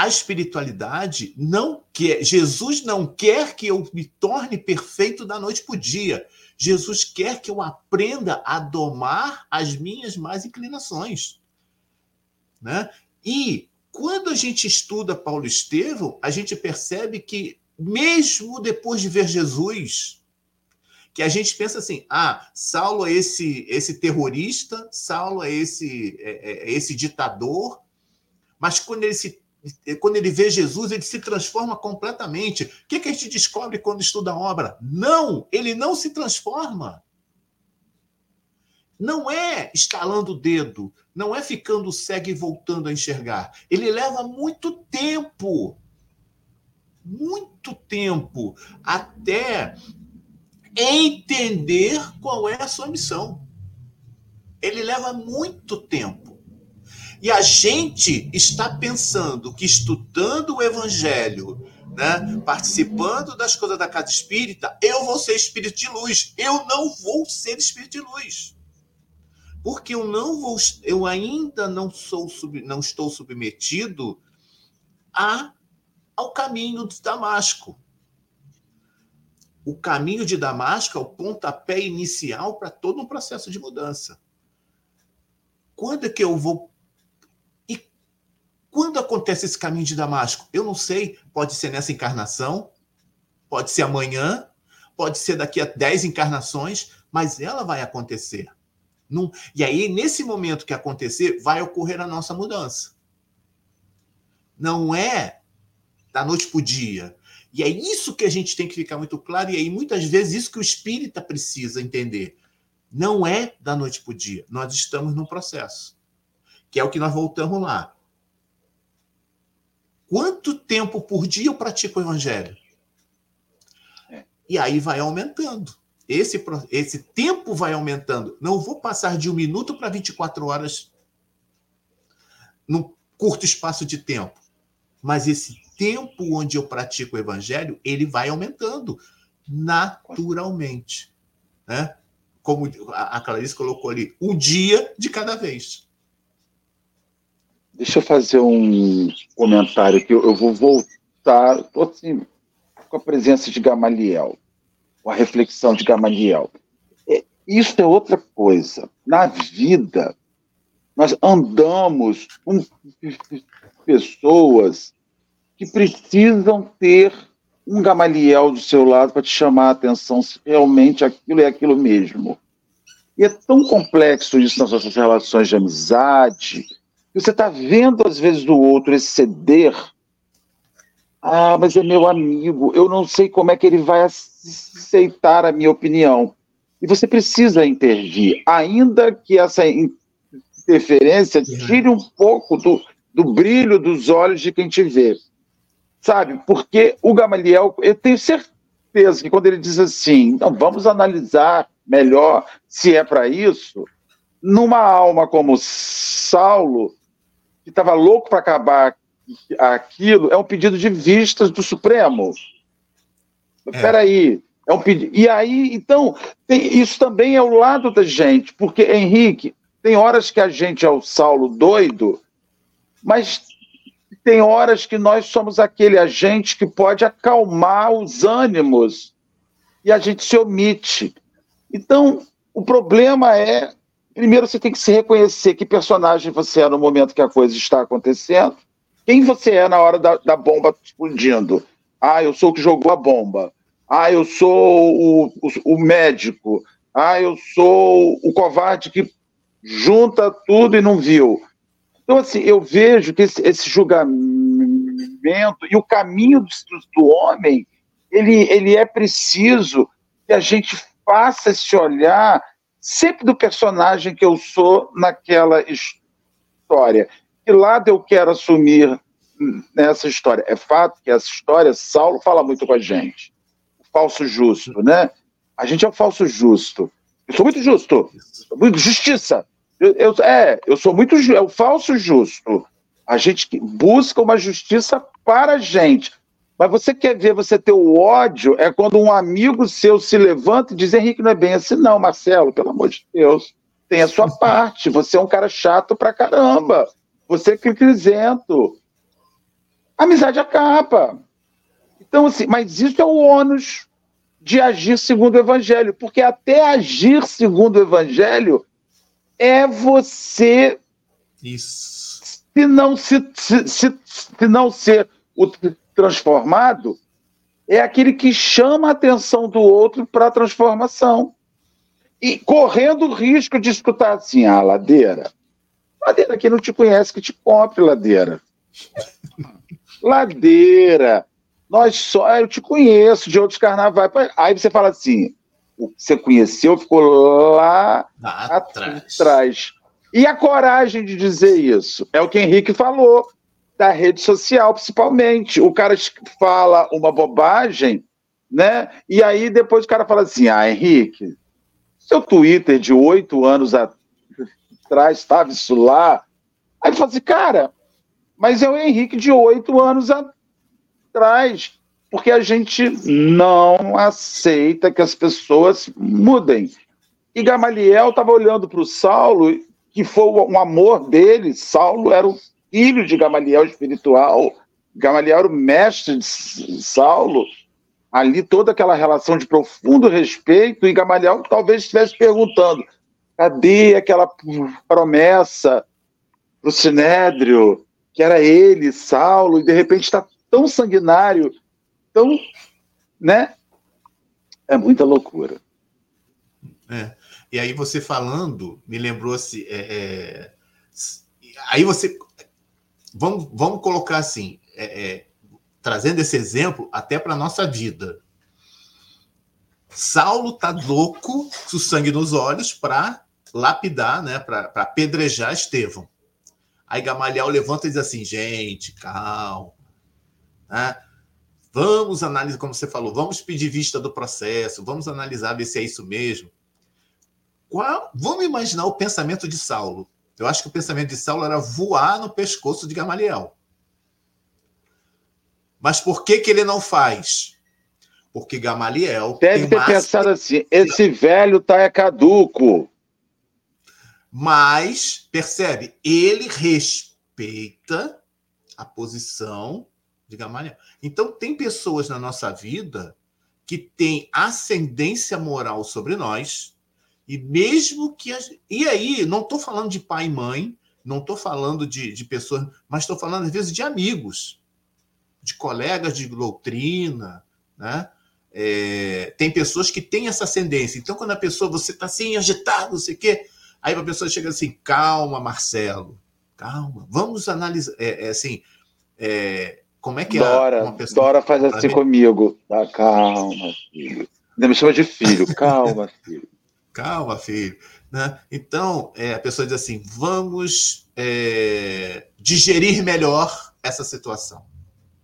A espiritualidade não quer, Jesus não quer que eu me torne perfeito da noite para o dia. Jesus quer que eu aprenda a domar as minhas más inclinações. Né? E quando a gente estuda Paulo Estevão, a gente percebe que mesmo depois de ver Jesus, que a gente pensa assim: ah, Saulo é esse, esse terrorista, Saulo é esse, é, é, é esse ditador, mas quando ele, se, quando ele vê Jesus, ele se transforma completamente. O que, que a gente descobre quando estuda a obra? Não, ele não se transforma. Não é estalando o dedo, não é ficando cego e voltando a enxergar. Ele leva muito tempo muito tempo até entender qual é a sua missão. Ele leva muito tempo. E a gente está pensando que estudando o evangelho, né, participando das coisas da casa espírita, eu vou ser espírito de luz. Eu não vou ser espírito de luz. Porque eu não vou, eu ainda não sou não estou submetido a ao caminho de Damasco. O caminho de Damasco é o pontapé inicial para todo um processo de mudança. Quando é que eu vou. Quando acontece esse caminho de Damasco? Eu não sei. Pode ser nessa encarnação, pode ser amanhã, pode ser daqui a 10 encarnações, mas ela vai acontecer. E aí, nesse momento que acontecer, vai ocorrer a nossa mudança. Não é da noite para o dia. E é isso que a gente tem que ficar muito claro, e aí muitas vezes isso que o espírita precisa entender. Não é da noite para o dia. Nós estamos num processo. Que é o que nós voltamos lá. Quanto tempo por dia eu pratico o evangelho? É. E aí vai aumentando. Esse, esse tempo vai aumentando. Não vou passar de um minuto para 24 horas num curto espaço de tempo. Mas esse tempo onde eu pratico o evangelho, ele vai aumentando naturalmente. Né? Como a Clarice colocou ali, um dia de cada vez. Deixa eu fazer um comentário que eu, vou voltar assim, com a presença de Gamaliel, com a reflexão de Gamaliel. É, isso é outra coisa. Na vida, nós andamos com pessoas que precisam ter um Gamaliel do seu lado para te chamar a atenção se realmente aquilo é aquilo mesmo. E é tão complexo isso nas nossas relações de amizade, você está vendo, às vezes, do outro exceder. Ah, mas é meu amigo, eu não sei como é que ele vai aceitar a minha opinião. E você precisa intervir, ainda que essa interferência tire um pouco do, do brilho dos olhos de quem te vê. Sabe? Porque o Gamaliel, eu tenho certeza que quando ele diz assim, então vamos analisar melhor se é para isso, numa alma como Saulo, que estava louco para acabar aquilo, é um pedido de vistas do Supremo. É. Espera aí, é um pedido. E aí, então, tem, isso também é o lado da gente, porque, Henrique, tem horas que a gente é o Saulo doido, mas tem horas que nós somos aquele agente que pode acalmar os ânimos e a gente se omite. Então, o problema é Primeiro você tem que se reconhecer que personagem você é no momento que a coisa está acontecendo. Quem você é na hora da, da bomba explodindo? Ah, eu sou o que jogou a bomba. Ah, eu sou o, o, o médico. Ah, eu sou o covarde que junta tudo e não viu. Então, assim, eu vejo que esse, esse julgamento e o caminho do, do, homem, ele, ele é preciso que a gente faça esse olhar sempre do personagem que eu sou naquela história. Que lado eu quero assumir nessa história? É fato que essa história, Saulo fala muito com a gente. O falso justo, né? A gente é o falso justo. Eu sou muito justo. Justiça. Eu, eu, é, eu sou muito é o falso justo. A gente busca uma justiça para a gente. Mas você quer ver você ter o ódio é quando um amigo seu se levanta e diz: Henrique, não é bem assim, não, Marcelo, pelo amor de Deus. Tem a sua (laughs) parte. Você é um cara chato pra caramba. Você é crisento. Amizade acaba. Então, assim, mas isso é o ônus de agir segundo o evangelho, porque até agir segundo o evangelho é você. Isso. Se não, se, se, se, se não ser o transformado é aquele que chama a atenção do outro para a transformação. E correndo o risco de escutar assim, ah, ladeira. Ladeira, quem não te conhece, que te compre, ladeira. (laughs) ladeira. Nós só, eu te conheço de outros carnavais. Aí você fala assim, o que você conheceu ficou lá atrás. atrás. E a coragem de dizer isso? É o que Henrique falou da rede social, principalmente. O cara fala uma bobagem, né? E aí depois o cara fala assim: ah, Henrique, seu Twitter de oito anos (laughs) atrás estava isso lá. Aí ele fala assim, cara, mas é o Henrique de oito anos atrás, porque a gente não aceita que as pessoas mudem. E Gamaliel estava olhando para o Saulo, que foi um amor dele. Saulo era o filho de Gamaliel espiritual. Gamaliel era o mestre de Saulo. Ali toda aquela relação de profundo respeito, e Gamaliel talvez estivesse perguntando: cadê aquela promessa para o Sinédrio, que era ele, Saulo, e de repente está tão sanguinário, tão. né? É muita loucura. É. E aí você falando, me lembrou assim. É, é... Aí você vamos, vamos colocar assim, é, é, trazendo esse exemplo até para a nossa vida. Saulo tá louco, com sangue nos olhos, para lapidar, né, para apedrejar Estevão. Aí Gamaliel levanta e diz assim: gente, calma, Né? Vamos analisar, como você falou, vamos pedir vista do processo, vamos analisar, ver se é isso mesmo. Qual, vamos imaginar o pensamento de Saulo. Eu acho que o pensamento de Saulo era voar no pescoço de Gamaliel. Mas por que, que ele não faz? Porque Gamaliel. Deve ter pensado assim: esse velho tá é caduco. Mas, percebe, ele respeita a posição de Gamaliel. Então, tem pessoas na nossa vida que têm ascendência moral sobre nós, e mesmo que. E aí, não estou falando de pai e mãe, não estou falando de, de pessoas, mas estou falando, às vezes, de amigos, de colegas de doutrina, né? É, tem pessoas que têm essa ascendência. Então, quando a pessoa, você está assim, agitado, não sei o quê, aí a pessoa chega assim, calma, Marcelo, calma, vamos analisar. É, é assim, é, como é que é uma pessoa. Dora faz assim comigo. Tá, calma, filho. Ainda me chama de filho, calma, filho. Calma, filho. Né? Então, é, a pessoa diz assim: vamos é, digerir melhor essa situação.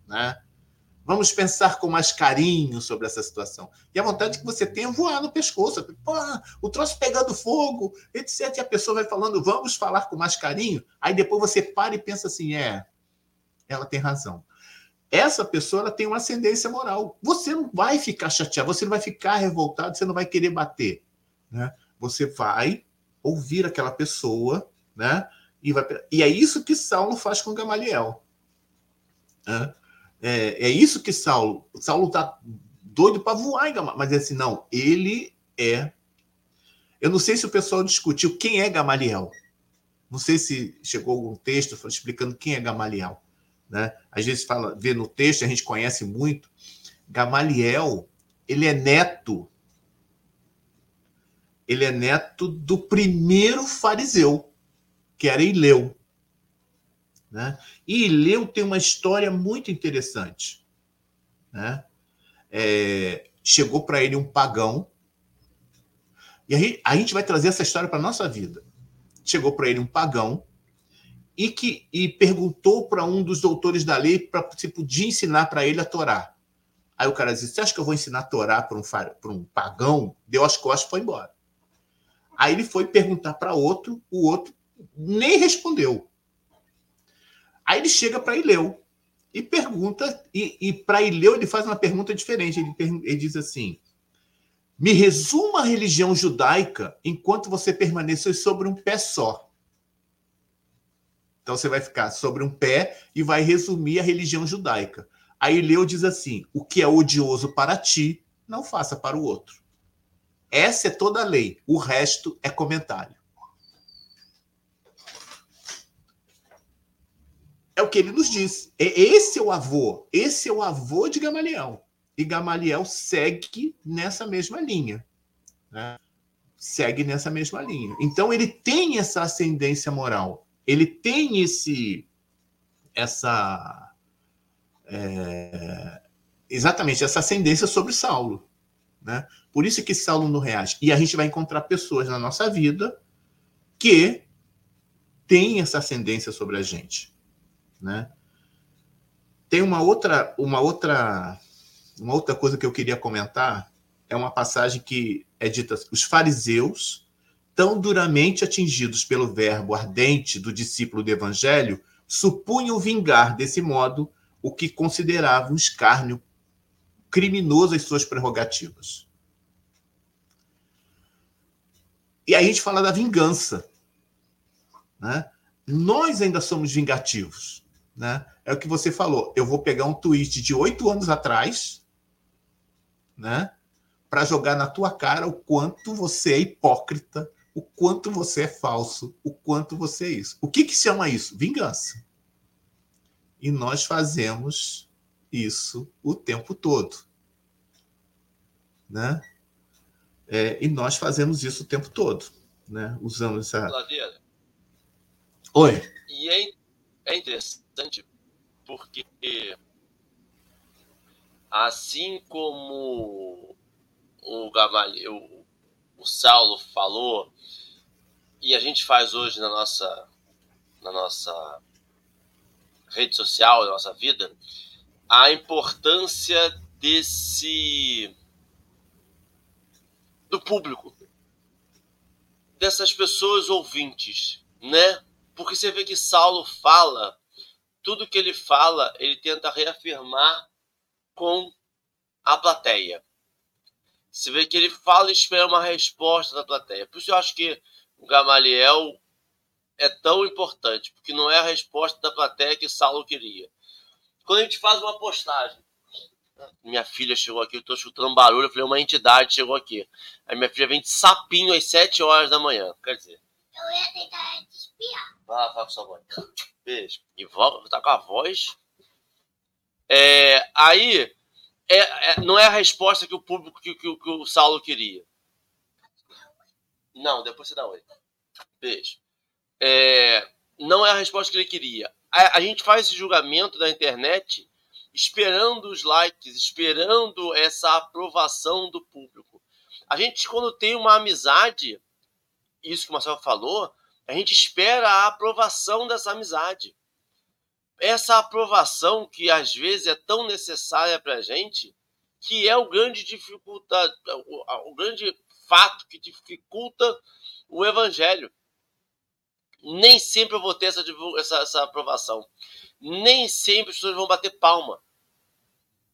Né? Vamos pensar com mais carinho sobre essa situação. E a vontade que você tem é voar no pescoço. O troço pegando fogo, etc. E a pessoa vai falando, vamos falar com mais carinho. Aí depois você para e pensa assim: é, ela tem razão. Essa pessoa ela tem uma ascendência moral. Você não vai ficar chateado, você não vai ficar revoltado, você não vai querer bater. Né? Você vai ouvir aquela pessoa, né? E, vai... e é isso que Saulo faz com Gamaliel. Né? É, é isso que Saulo. Saulo está doido para voar, mas é assim, não, ele é. Eu não sei se o pessoal discutiu quem é Gamaliel. Não sei se chegou algum texto explicando quem é Gamaliel. Né? Às vezes fala, vê no texto, a gente conhece muito. Gamaliel, ele é neto. Ele é neto do primeiro fariseu, que era Ileu. Né? E Ileu tem uma história muito interessante. Né? É, chegou para ele um pagão, e aí, a gente vai trazer essa história para a nossa vida. Chegou para ele um pagão e que e perguntou para um dos doutores da lei para se podia ensinar para ele a Torá. Aí o cara disse: Você acha que eu vou ensinar a Torá para um, um pagão? Deu as costas e foi embora. Aí ele foi perguntar para outro, o outro nem respondeu. Aí ele chega para Ileu e pergunta, e, e para Ileu ele faz uma pergunta diferente. Ele, ele diz assim: Me resuma a religião judaica enquanto você permanecer sobre um pé só. Então você vai ficar sobre um pé e vai resumir a religião judaica. Aí Leu diz assim: o que é odioso para ti, não faça para o outro. Essa é toda a lei, o resto é comentário. É o que ele nos diz. Esse é o avô. Esse é o avô de Gamaliel. E Gamaliel segue nessa mesma linha. Né? Segue nessa mesma linha. Então ele tem essa ascendência moral. Ele tem esse. Essa. É, exatamente, essa ascendência sobre Saulo. Né? Por isso que Saulo não reage. E a gente vai encontrar pessoas na nossa vida que têm essa ascendência sobre a gente. Né? Tem uma outra, uma outra, uma outra coisa que eu queria comentar é uma passagem que é dita: os fariseus, tão duramente atingidos pelo verbo ardente do discípulo do Evangelho, supunham vingar desse modo o que consideravam escárnio criminoso às suas prerrogativas. E aí a gente fala da vingança. Né? Nós ainda somos vingativos né? É o que você falou. Eu vou pegar um tweet de oito anos atrás, né? Para jogar na tua cara o quanto você é hipócrita, o quanto você é falso, o quanto você é isso. O que que chama isso? Vingança. E nós fazemos isso o tempo todo, né? É, e nós fazemos isso o tempo todo, né? Usando essa. Ladeira. Oi. E é, é interessante porque assim como o Gamaliel, o, o Saulo falou e a gente faz hoje na nossa na nossa rede social, na nossa vida, a importância desse do público, dessas pessoas ouvintes, né? Porque você vê que Saulo fala, tudo que ele fala, ele tenta reafirmar com a plateia. Você vê que ele fala e espera uma resposta da plateia. Por isso eu acho que o Gamaliel é tão importante, porque não é a resposta da plateia que Saulo queria. Quando a gente faz uma postagem, minha filha chegou aqui, eu tô escutando um barulho, eu falei, uma entidade chegou aqui. Aí minha filha vem de sapinho às 7 horas da manhã. Quer dizer. Eu ia tentar te espiar. Vai, vai com sua mãe. Beijo. E volta, tá com a voz. É, aí, é, é, não é a resposta que o público, que, que, que o Saulo queria. Não, depois você dá oi. Beijo. É, não é a resposta que ele queria. A, a gente faz esse julgamento da internet esperando os likes, esperando essa aprovação do público. A gente, quando tem uma amizade, isso que o Marcelo falou, a gente espera a aprovação dessa amizade. Essa aprovação que às vezes é tão necessária para a gente, que é o grande dificulta, o, o grande fato que dificulta o evangelho. Nem sempre eu vou ter essa, essa, essa aprovação. Nem sempre as pessoas vão bater palma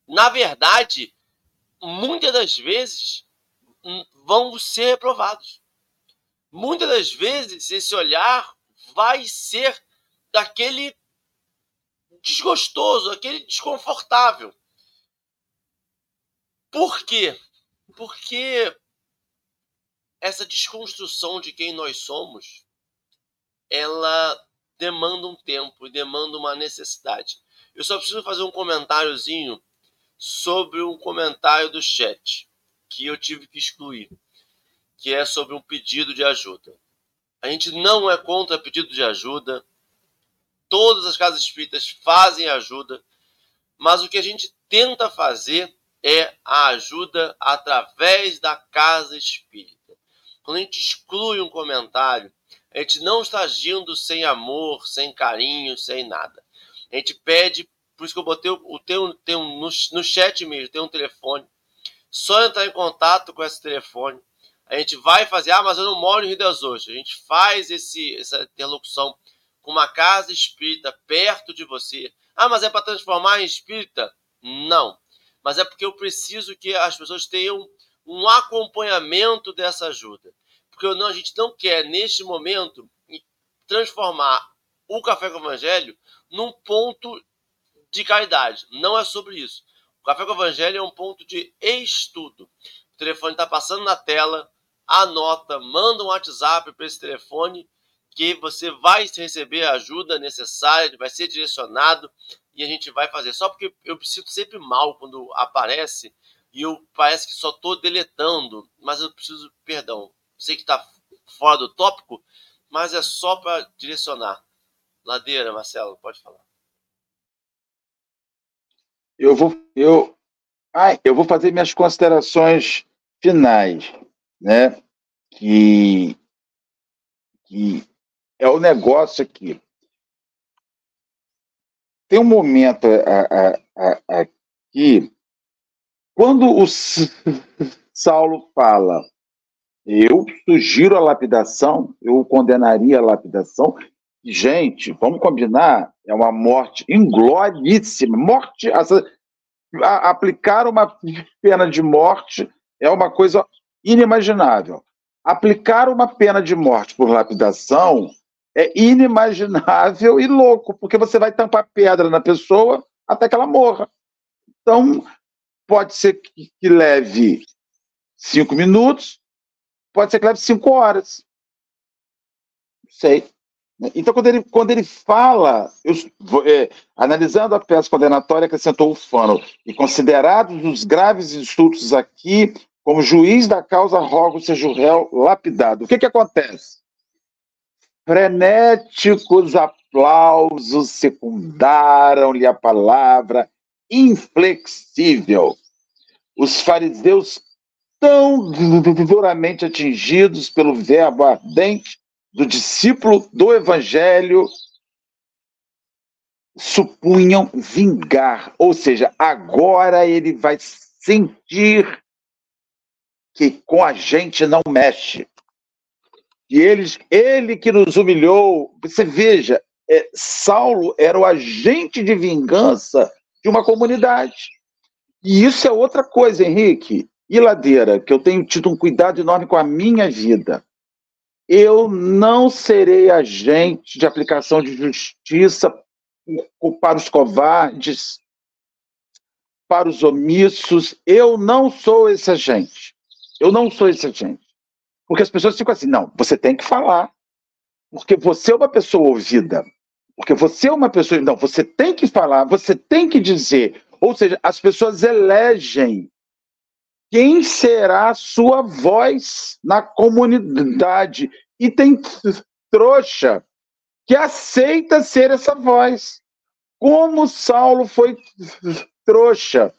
na verdade, muitas das vezes hum, vão ser reprovados. Muitas das vezes esse olhar vai ser daquele desgostoso, aquele desconfortável. Por quê? Porque essa desconstrução de quem nós somos, ela demanda um tempo e demanda uma necessidade. Eu só preciso fazer um comentáriozinho sobre um comentário do chat que eu tive que excluir, que é sobre um pedido de ajuda. A gente não é contra pedido de ajuda. Todas as casas espíritas fazem ajuda, mas o que a gente tenta fazer é a ajuda através da casa espírita. Quando a gente exclui um comentário, a gente não está agindo sem amor, sem carinho, sem nada. A gente pede por isso que eu botei o teu, tem um, no, no chat mesmo, tem um telefone. Só entrar em contato com esse telefone. A gente vai fazer, ah, mas eu não moro em Rio das Ostras. A gente faz esse, essa interlocução com uma casa espírita perto de você. Ah, mas é para transformar em espírita? Não. Mas é porque eu preciso que as pessoas tenham um acompanhamento dessa ajuda. Porque não, a gente não quer, neste momento, transformar o Café com o Evangelho num ponto de caridade. Não é sobre isso. O Café com o Evangelho é um ponto de estudo. O telefone está passando na tela, anota, manda um WhatsApp para esse telefone que você vai receber a ajuda necessária, vai ser direcionado e a gente vai fazer. Só porque eu me sinto sempre mal quando aparece e eu parece que só estou deletando, mas eu preciso, perdão, sei que está fora do tópico, mas é só para direcionar. Ladeira, Marcelo, pode falar eu vou, eu, ah, eu vou fazer minhas considerações finais, né? Que, que é o negócio aqui. Tem um momento aqui, quando o (laughs) Saulo fala, eu sugiro a lapidação, eu condenaria a lapidação, Gente, vamos combinar, é uma morte ingloriíssima. Morte, essa, a, aplicar uma pena de morte é uma coisa inimaginável. Aplicar uma pena de morte por lapidação é inimaginável e louco, porque você vai tampar pedra na pessoa até que ela morra. Então, pode ser que, que leve cinco minutos, pode ser que leve cinco horas. Não sei. Então, quando ele, quando ele fala, eu, é, analisando a peça condenatória, acrescentou o Fano, e considerados os graves insultos aqui, como juiz da causa, rogo seja o réu lapidado. O que, que acontece? Frenéticos aplausos secundaram-lhe a palavra inflexível. Os fariseus, tão duramente atingidos pelo verbo ardente, do discípulo do Evangelho supunham vingar, ou seja, agora ele vai sentir que com a gente não mexe. E eles, ele que nos humilhou, você veja, é, Saulo era o agente de vingança de uma comunidade. E isso é outra coisa, Henrique. E Ladeira, que eu tenho tido um cuidado enorme com a minha vida. Eu não serei agente de aplicação de justiça para os covardes, para os omissos. Eu não sou esse agente. Eu não sou esse agente. Porque as pessoas ficam assim, não, você tem que falar. Porque você é uma pessoa ouvida. Porque você é uma pessoa. Não, você tem que falar, você tem que dizer. Ou seja, as pessoas elegem quem será sua voz na comunidade. E tem trouxa que aceita ser essa voz. Como Saulo foi trouxa,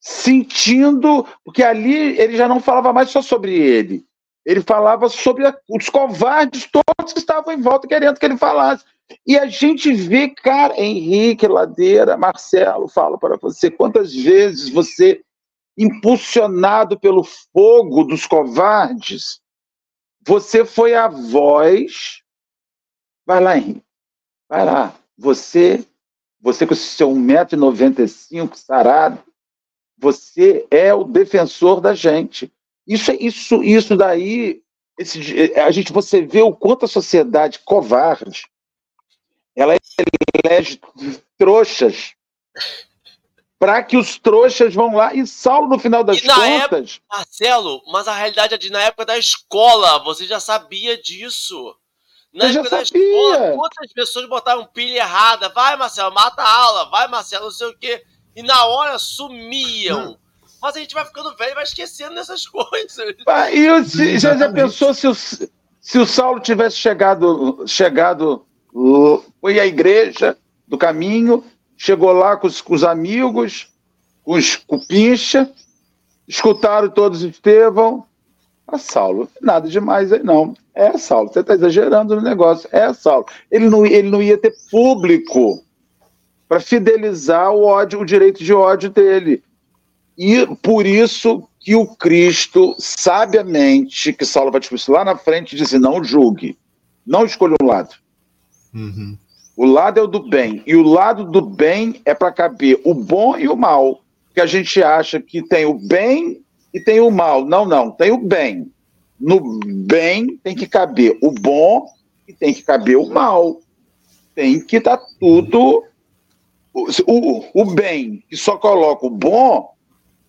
sentindo, porque ali ele já não falava mais só sobre ele, ele falava sobre os covardes todos que estavam em volta querendo que ele falasse. E a gente vê, cara, Henrique, Ladeira, Marcelo, falo para você, quantas vezes você, impulsionado pelo fogo dos covardes, você foi a voz. Vai lá, Henrique. Vai lá. Você, você com seu 1,95m sarado, você é o defensor da gente. Isso, isso, isso daí, esse, a gente, você vê o quanto a sociedade covarde, ela elege trouxas para que os trouxas vão lá e Saulo no final das contas. Época, Marcelo, mas a realidade é de na época da escola, você já sabia disso. Na eu época da escola, quantas pessoas botaram pilha errada? Vai, Marcelo, mata a aula, vai, Marcelo, não sei o quê. E na hora sumiam. Hum. Mas a gente vai ficando velho e vai esquecendo dessas (laughs) coisas. Ah, e se, já, já pensou se o, se o Saulo tivesse chegado, chegado foi à igreja do caminho, chegou lá com os, com os amigos, com os cupincha, escutaram todos Estevão. Ah, Saulo, nada demais aí não. É, Saulo, você está exagerando no negócio. É, Saulo. Ele não, ele não ia ter público para fidelizar o ódio, o direito de ódio dele. E por isso que o Cristo, sabiamente, que Saulo vai discutir lá na frente, diz: não julgue, não escolha um lado. Uhum. O lado é o do bem. E o lado do bem é para caber o bom e o mal. Que a gente acha que tem o bem e tem o mal. Não, não, tem o bem. No bem tem que caber o bom e tem que caber o mal. Tem que estar tá tudo. O, o, o bem que só coloca o bom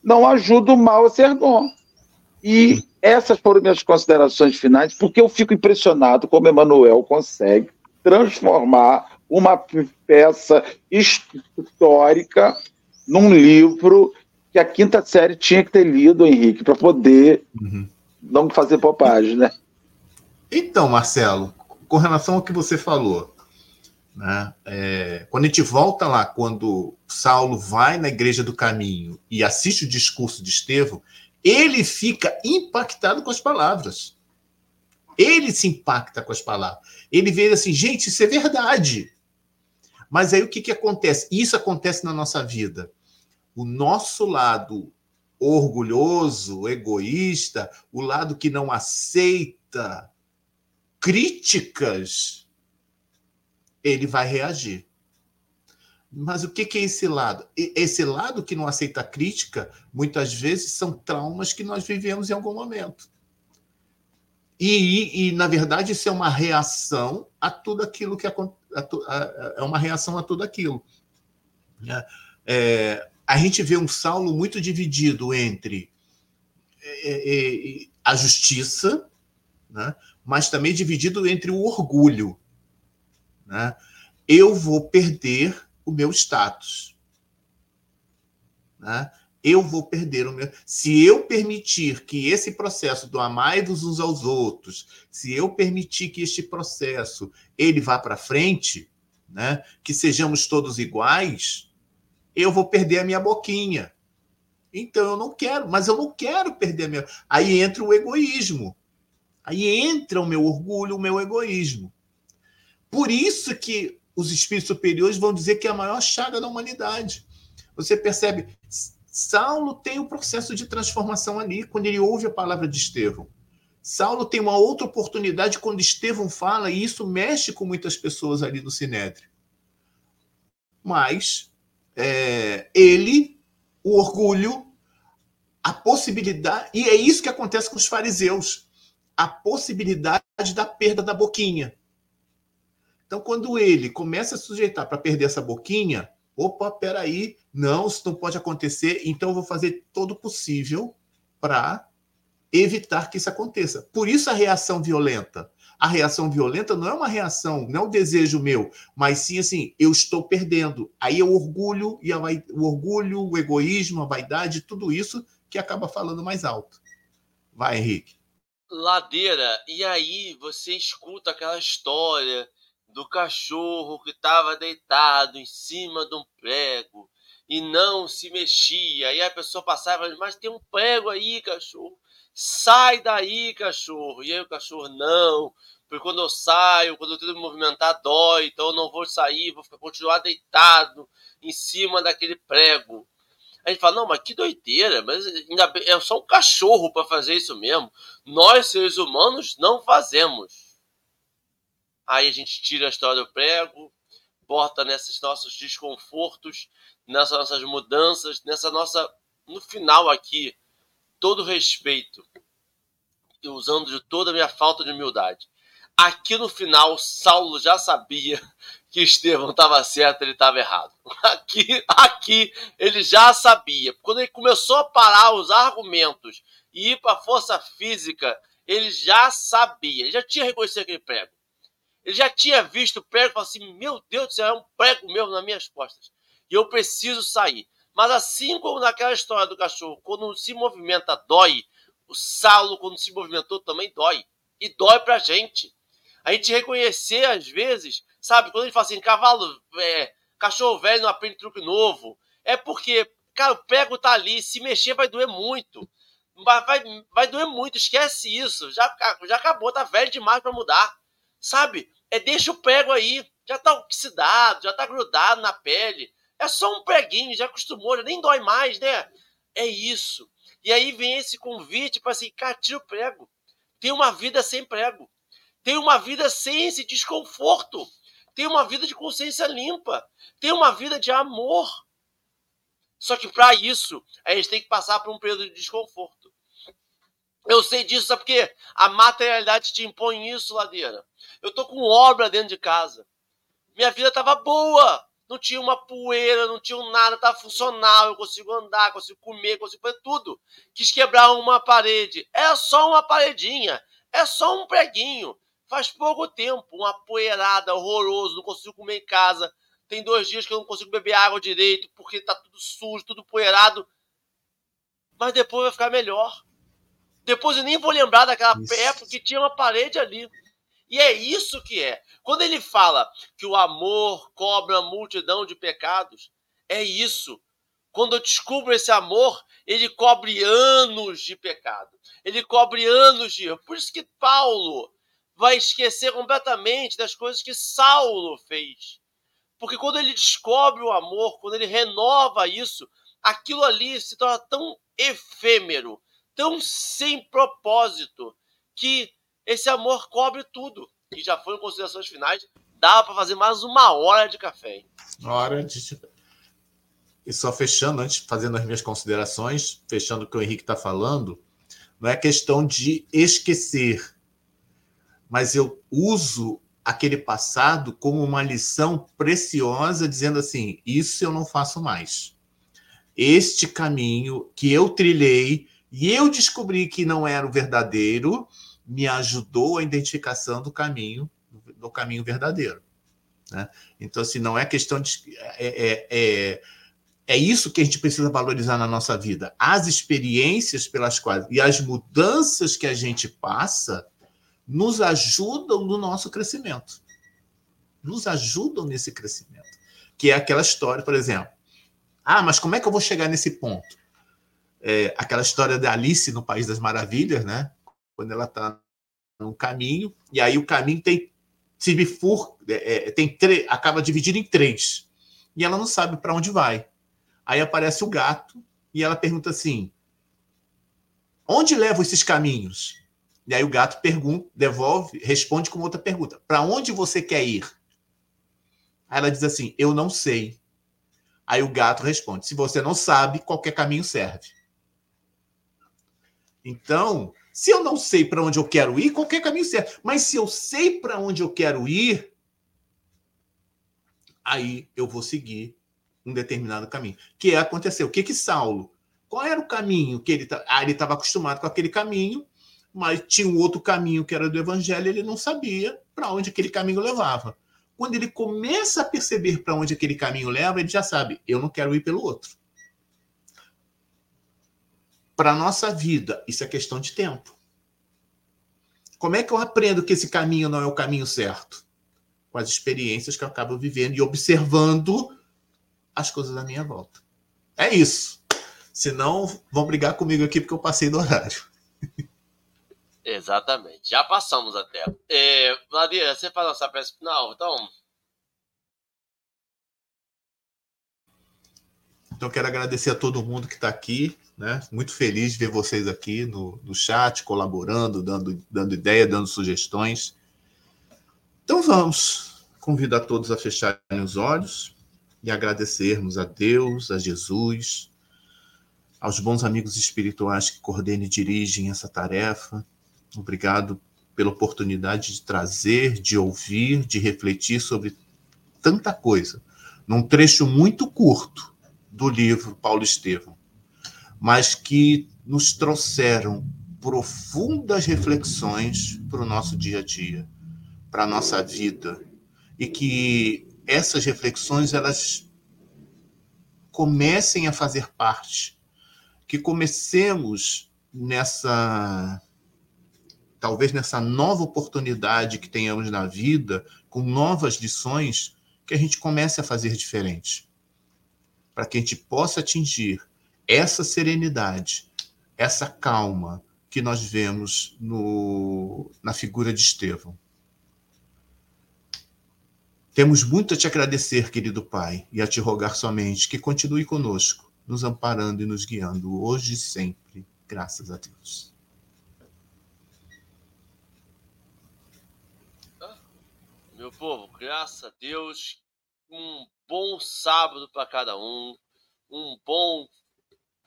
não ajuda o mal a ser bom. E essas foram minhas considerações finais, porque eu fico impressionado como Emmanuel consegue transformar uma peça histórica num livro que a quinta série tinha que ter lido, Henrique, para poder uhum. não fazer bobagem, né? Então, Marcelo, com relação ao que você falou, né, é, quando a gente volta lá, quando Saulo vai na igreja do caminho e assiste o discurso de Estevão, ele fica impactado com as palavras. Ele se impacta com as palavras. Ele vê assim, gente, isso é verdade. Mas aí o que, que acontece? Isso acontece na nossa vida. O nosso lado orgulhoso, egoísta, o lado que não aceita críticas, ele vai reagir. Mas o que, é esse lado? Esse lado que não aceita crítica, muitas vezes são traumas que nós vivemos em algum momento. E, e, na verdade, isso é uma reação a tudo aquilo que é uma reação a tudo aquilo. Né? É, a gente vê um Saulo muito dividido entre é, é, é, a justiça, né? mas também dividido entre o orgulho. Né? Eu vou perder o meu status. Né? Eu vou perder o meu. Se eu permitir que esse processo do amai-vos uns aos outros, se eu permitir que este processo ele vá para frente, né, que sejamos todos iguais, eu vou perder a minha boquinha. Então eu não quero, mas eu não quero perder a minha. Aí entra o egoísmo. Aí entra o meu orgulho, o meu egoísmo. Por isso que os espíritos superiores vão dizer que é a maior chaga da humanidade. Você percebe, Saulo tem o um processo de transformação ali, quando ele ouve a palavra de Estevão. Saulo tem uma outra oportunidade quando Estevão fala, e isso mexe com muitas pessoas ali no Sinédrio. Mas é, ele, o orgulho, a possibilidade, e é isso que acontece com os fariseus, a possibilidade da perda da boquinha. Então, quando ele começa a sujeitar para perder essa boquinha, opa, peraí, não, isso não pode acontecer, então eu vou fazer todo o possível para evitar que isso aconteça. Por isso a reação violenta. A reação violenta não é uma reação, não é um desejo meu, mas sim assim, eu estou perdendo. Aí é o orgulho e a, o orgulho, o egoísmo, a vaidade, tudo isso que acaba falando mais alto. Vai, Henrique. Ladeira, e aí você escuta aquela história do cachorro que estava deitado em cima de um prego e não se mexia. Aí a pessoa passava e falava, mas tem um prego aí, cachorro. Sai daí, cachorro. E aí o cachorro, não. Porque quando eu saio, quando eu tento me movimentar, dói. Então eu não vou sair, vou continuar deitado em cima daquele prego. A gente fala, não, mas que doideira, mas é só um cachorro para fazer isso mesmo. Nós, seres humanos, não fazemos. Aí a gente tira a história do prego, bota nesses nossos desconfortos, nessas nossas mudanças, nessa nossa. No final aqui, todo respeito, usando de toda a minha falta de humildade. Aqui no final, Saulo já sabia (laughs) que Estevão estava certo, ele estava errado. (laughs) Aqui, aqui ele já sabia. Quando ele começou a parar os argumentos e ir para a força física, ele já sabia, ele já tinha reconhecido aquele prego. Ele já tinha visto o prego e falou assim: Meu Deus do céu, é um prego mesmo nas minhas costas. E eu preciso sair. Mas assim como naquela história do cachorro, quando se movimenta, dói. O Saulo, quando se movimentou, também dói. E dói pra gente. A gente reconhecer, às vezes, sabe, quando a gente fala assim, cavalo, é, cachorro velho não aprende truque novo. É porque, cara, o prego tá ali, se mexer vai doer muito. Vai, vai, doer muito, esquece isso. Já, já acabou, tá velho demais para mudar. Sabe? É deixa o prego aí. Já tá oxidado, já tá grudado na pele. É só um preguinho, já acostumou, já nem dói mais, né? É isso. E aí vem esse convite para assim, cara, tira o prego. Tem uma vida sem prego. Tem uma vida sem esse desconforto. Tem uma vida de consciência limpa. Tem uma vida de amor. Só que para isso, a gente tem que passar por um período de desconforto. Eu sei disso, sabe por quê? A materialidade te impõe isso, ladeira. Eu tô com obra dentro de casa. Minha vida tava boa. Não tinha uma poeira, não tinha nada, tava funcional. Eu consigo andar, consigo comer, consigo fazer tudo. Quis quebrar uma parede. É só uma paredinha. É só um preguinho. Faz pouco tempo, uma poeirada horroroso, não consigo comer em casa. Tem dois dias que eu não consigo beber água direito porque tá tudo sujo, tudo poeirado. Mas depois vai ficar melhor. Depois eu nem vou lembrar daquela época que tinha uma parede ali. E é isso que é. Quando ele fala que o amor cobra multidão de pecados, é isso. Quando eu descubro esse amor, ele cobre anos de pecado. Ele cobre anos de erro. Por isso que Paulo vai esquecer completamente das coisas que Saulo fez. Porque quando ele descobre o amor, quando ele renova isso, aquilo ali se torna tão efêmero, tão sem propósito, que esse amor cobre tudo. E já foram considerações finais. Dá para fazer mais uma hora de café. Hein? Hora de. E só fechando, antes, fazendo as minhas considerações, fechando o que o Henrique está falando, não é questão de esquecer, mas eu uso aquele passado como uma lição preciosa, dizendo assim: isso eu não faço mais. Este caminho que eu trilhei e eu descobri que não era o verdadeiro, me ajudou a identificação do caminho do caminho verdadeiro. Né? Então, assim, não é questão de. É, é, é, é, isso que a gente precisa valorizar na nossa vida. As experiências pelas quais e as mudanças que a gente passa nos ajudam no nosso crescimento. Nos ajudam nesse crescimento. Que é aquela história, por exemplo. Ah, mas como é que eu vou chegar nesse ponto? É, aquela história da Alice no País das Maravilhas, né? Quando ela está no caminho, e aí o caminho tem se bifur, é, é, tem acaba dividido em três. E ela não sabe para onde vai. Aí aparece o gato e ela pergunta assim: Onde levam esses caminhos? E aí o gato pergunta, devolve, responde com outra pergunta: Para onde você quer ir? Aí ela diz assim: Eu não sei. Aí o gato responde: Se você não sabe, qualquer caminho serve. Então, se eu não sei para onde eu quero ir, qualquer caminho serve. Mas se eu sei para onde eu quero ir, aí eu vou seguir um determinado caminho. Que é aconteceu. O que que Saulo? Qual era o caminho que ele ah, ele estava acostumado com aquele caminho, mas tinha um outro caminho que era do evangelho, ele não sabia para onde aquele caminho levava. Quando ele começa a perceber para onde aquele caminho leva, ele já sabe, eu não quero ir pelo outro. Para a nossa vida, isso é questão de tempo. Como é que eu aprendo que esse caminho não é o caminho certo? Com as experiências que eu acabo vivendo e observando as coisas da minha volta. É isso. Senão, vão brigar comigo aqui porque eu passei do horário. (laughs) Exatamente. Já passamos até. É, Vladimir, você faz nossa peça final, então. Então, quero agradecer a todo mundo que está aqui. Né? Muito feliz de ver vocês aqui no, no chat, colaborando, dando, dando ideia, dando sugestões. Então, vamos convidar todos a fecharem os olhos e agradecermos a Deus, a Jesus, aos bons amigos espirituais que coordenam e dirigem essa tarefa Obrigado pela oportunidade de trazer, de ouvir, de refletir sobre tanta coisa, num trecho muito curto do livro Paulo Estevam, mas que nos trouxeram profundas reflexões para o nosso dia a dia, para a nossa vida, e que essas reflexões elas comecem a fazer parte, que comecemos nessa talvez nessa nova oportunidade que tenhamos na vida, com novas lições, que a gente comece a fazer diferente. Para que a gente possa atingir essa serenidade, essa calma que nós vemos no, na figura de Estevão. Temos muito a te agradecer, querido Pai, e a te rogar somente que continue conosco, nos amparando e nos guiando hoje e sempre. Graças a Deus. Meu povo, graças a Deus, um bom sábado para cada um, um bom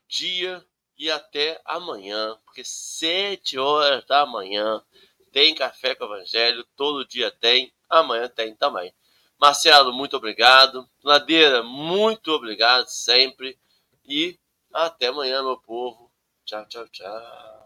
dia e até amanhã, porque sete horas da manhã tem café com o Evangelho, todo dia tem, amanhã tem também. Marcelo, muito obrigado. Ladeira, muito obrigado sempre. E até amanhã, meu povo. Tchau, tchau, tchau.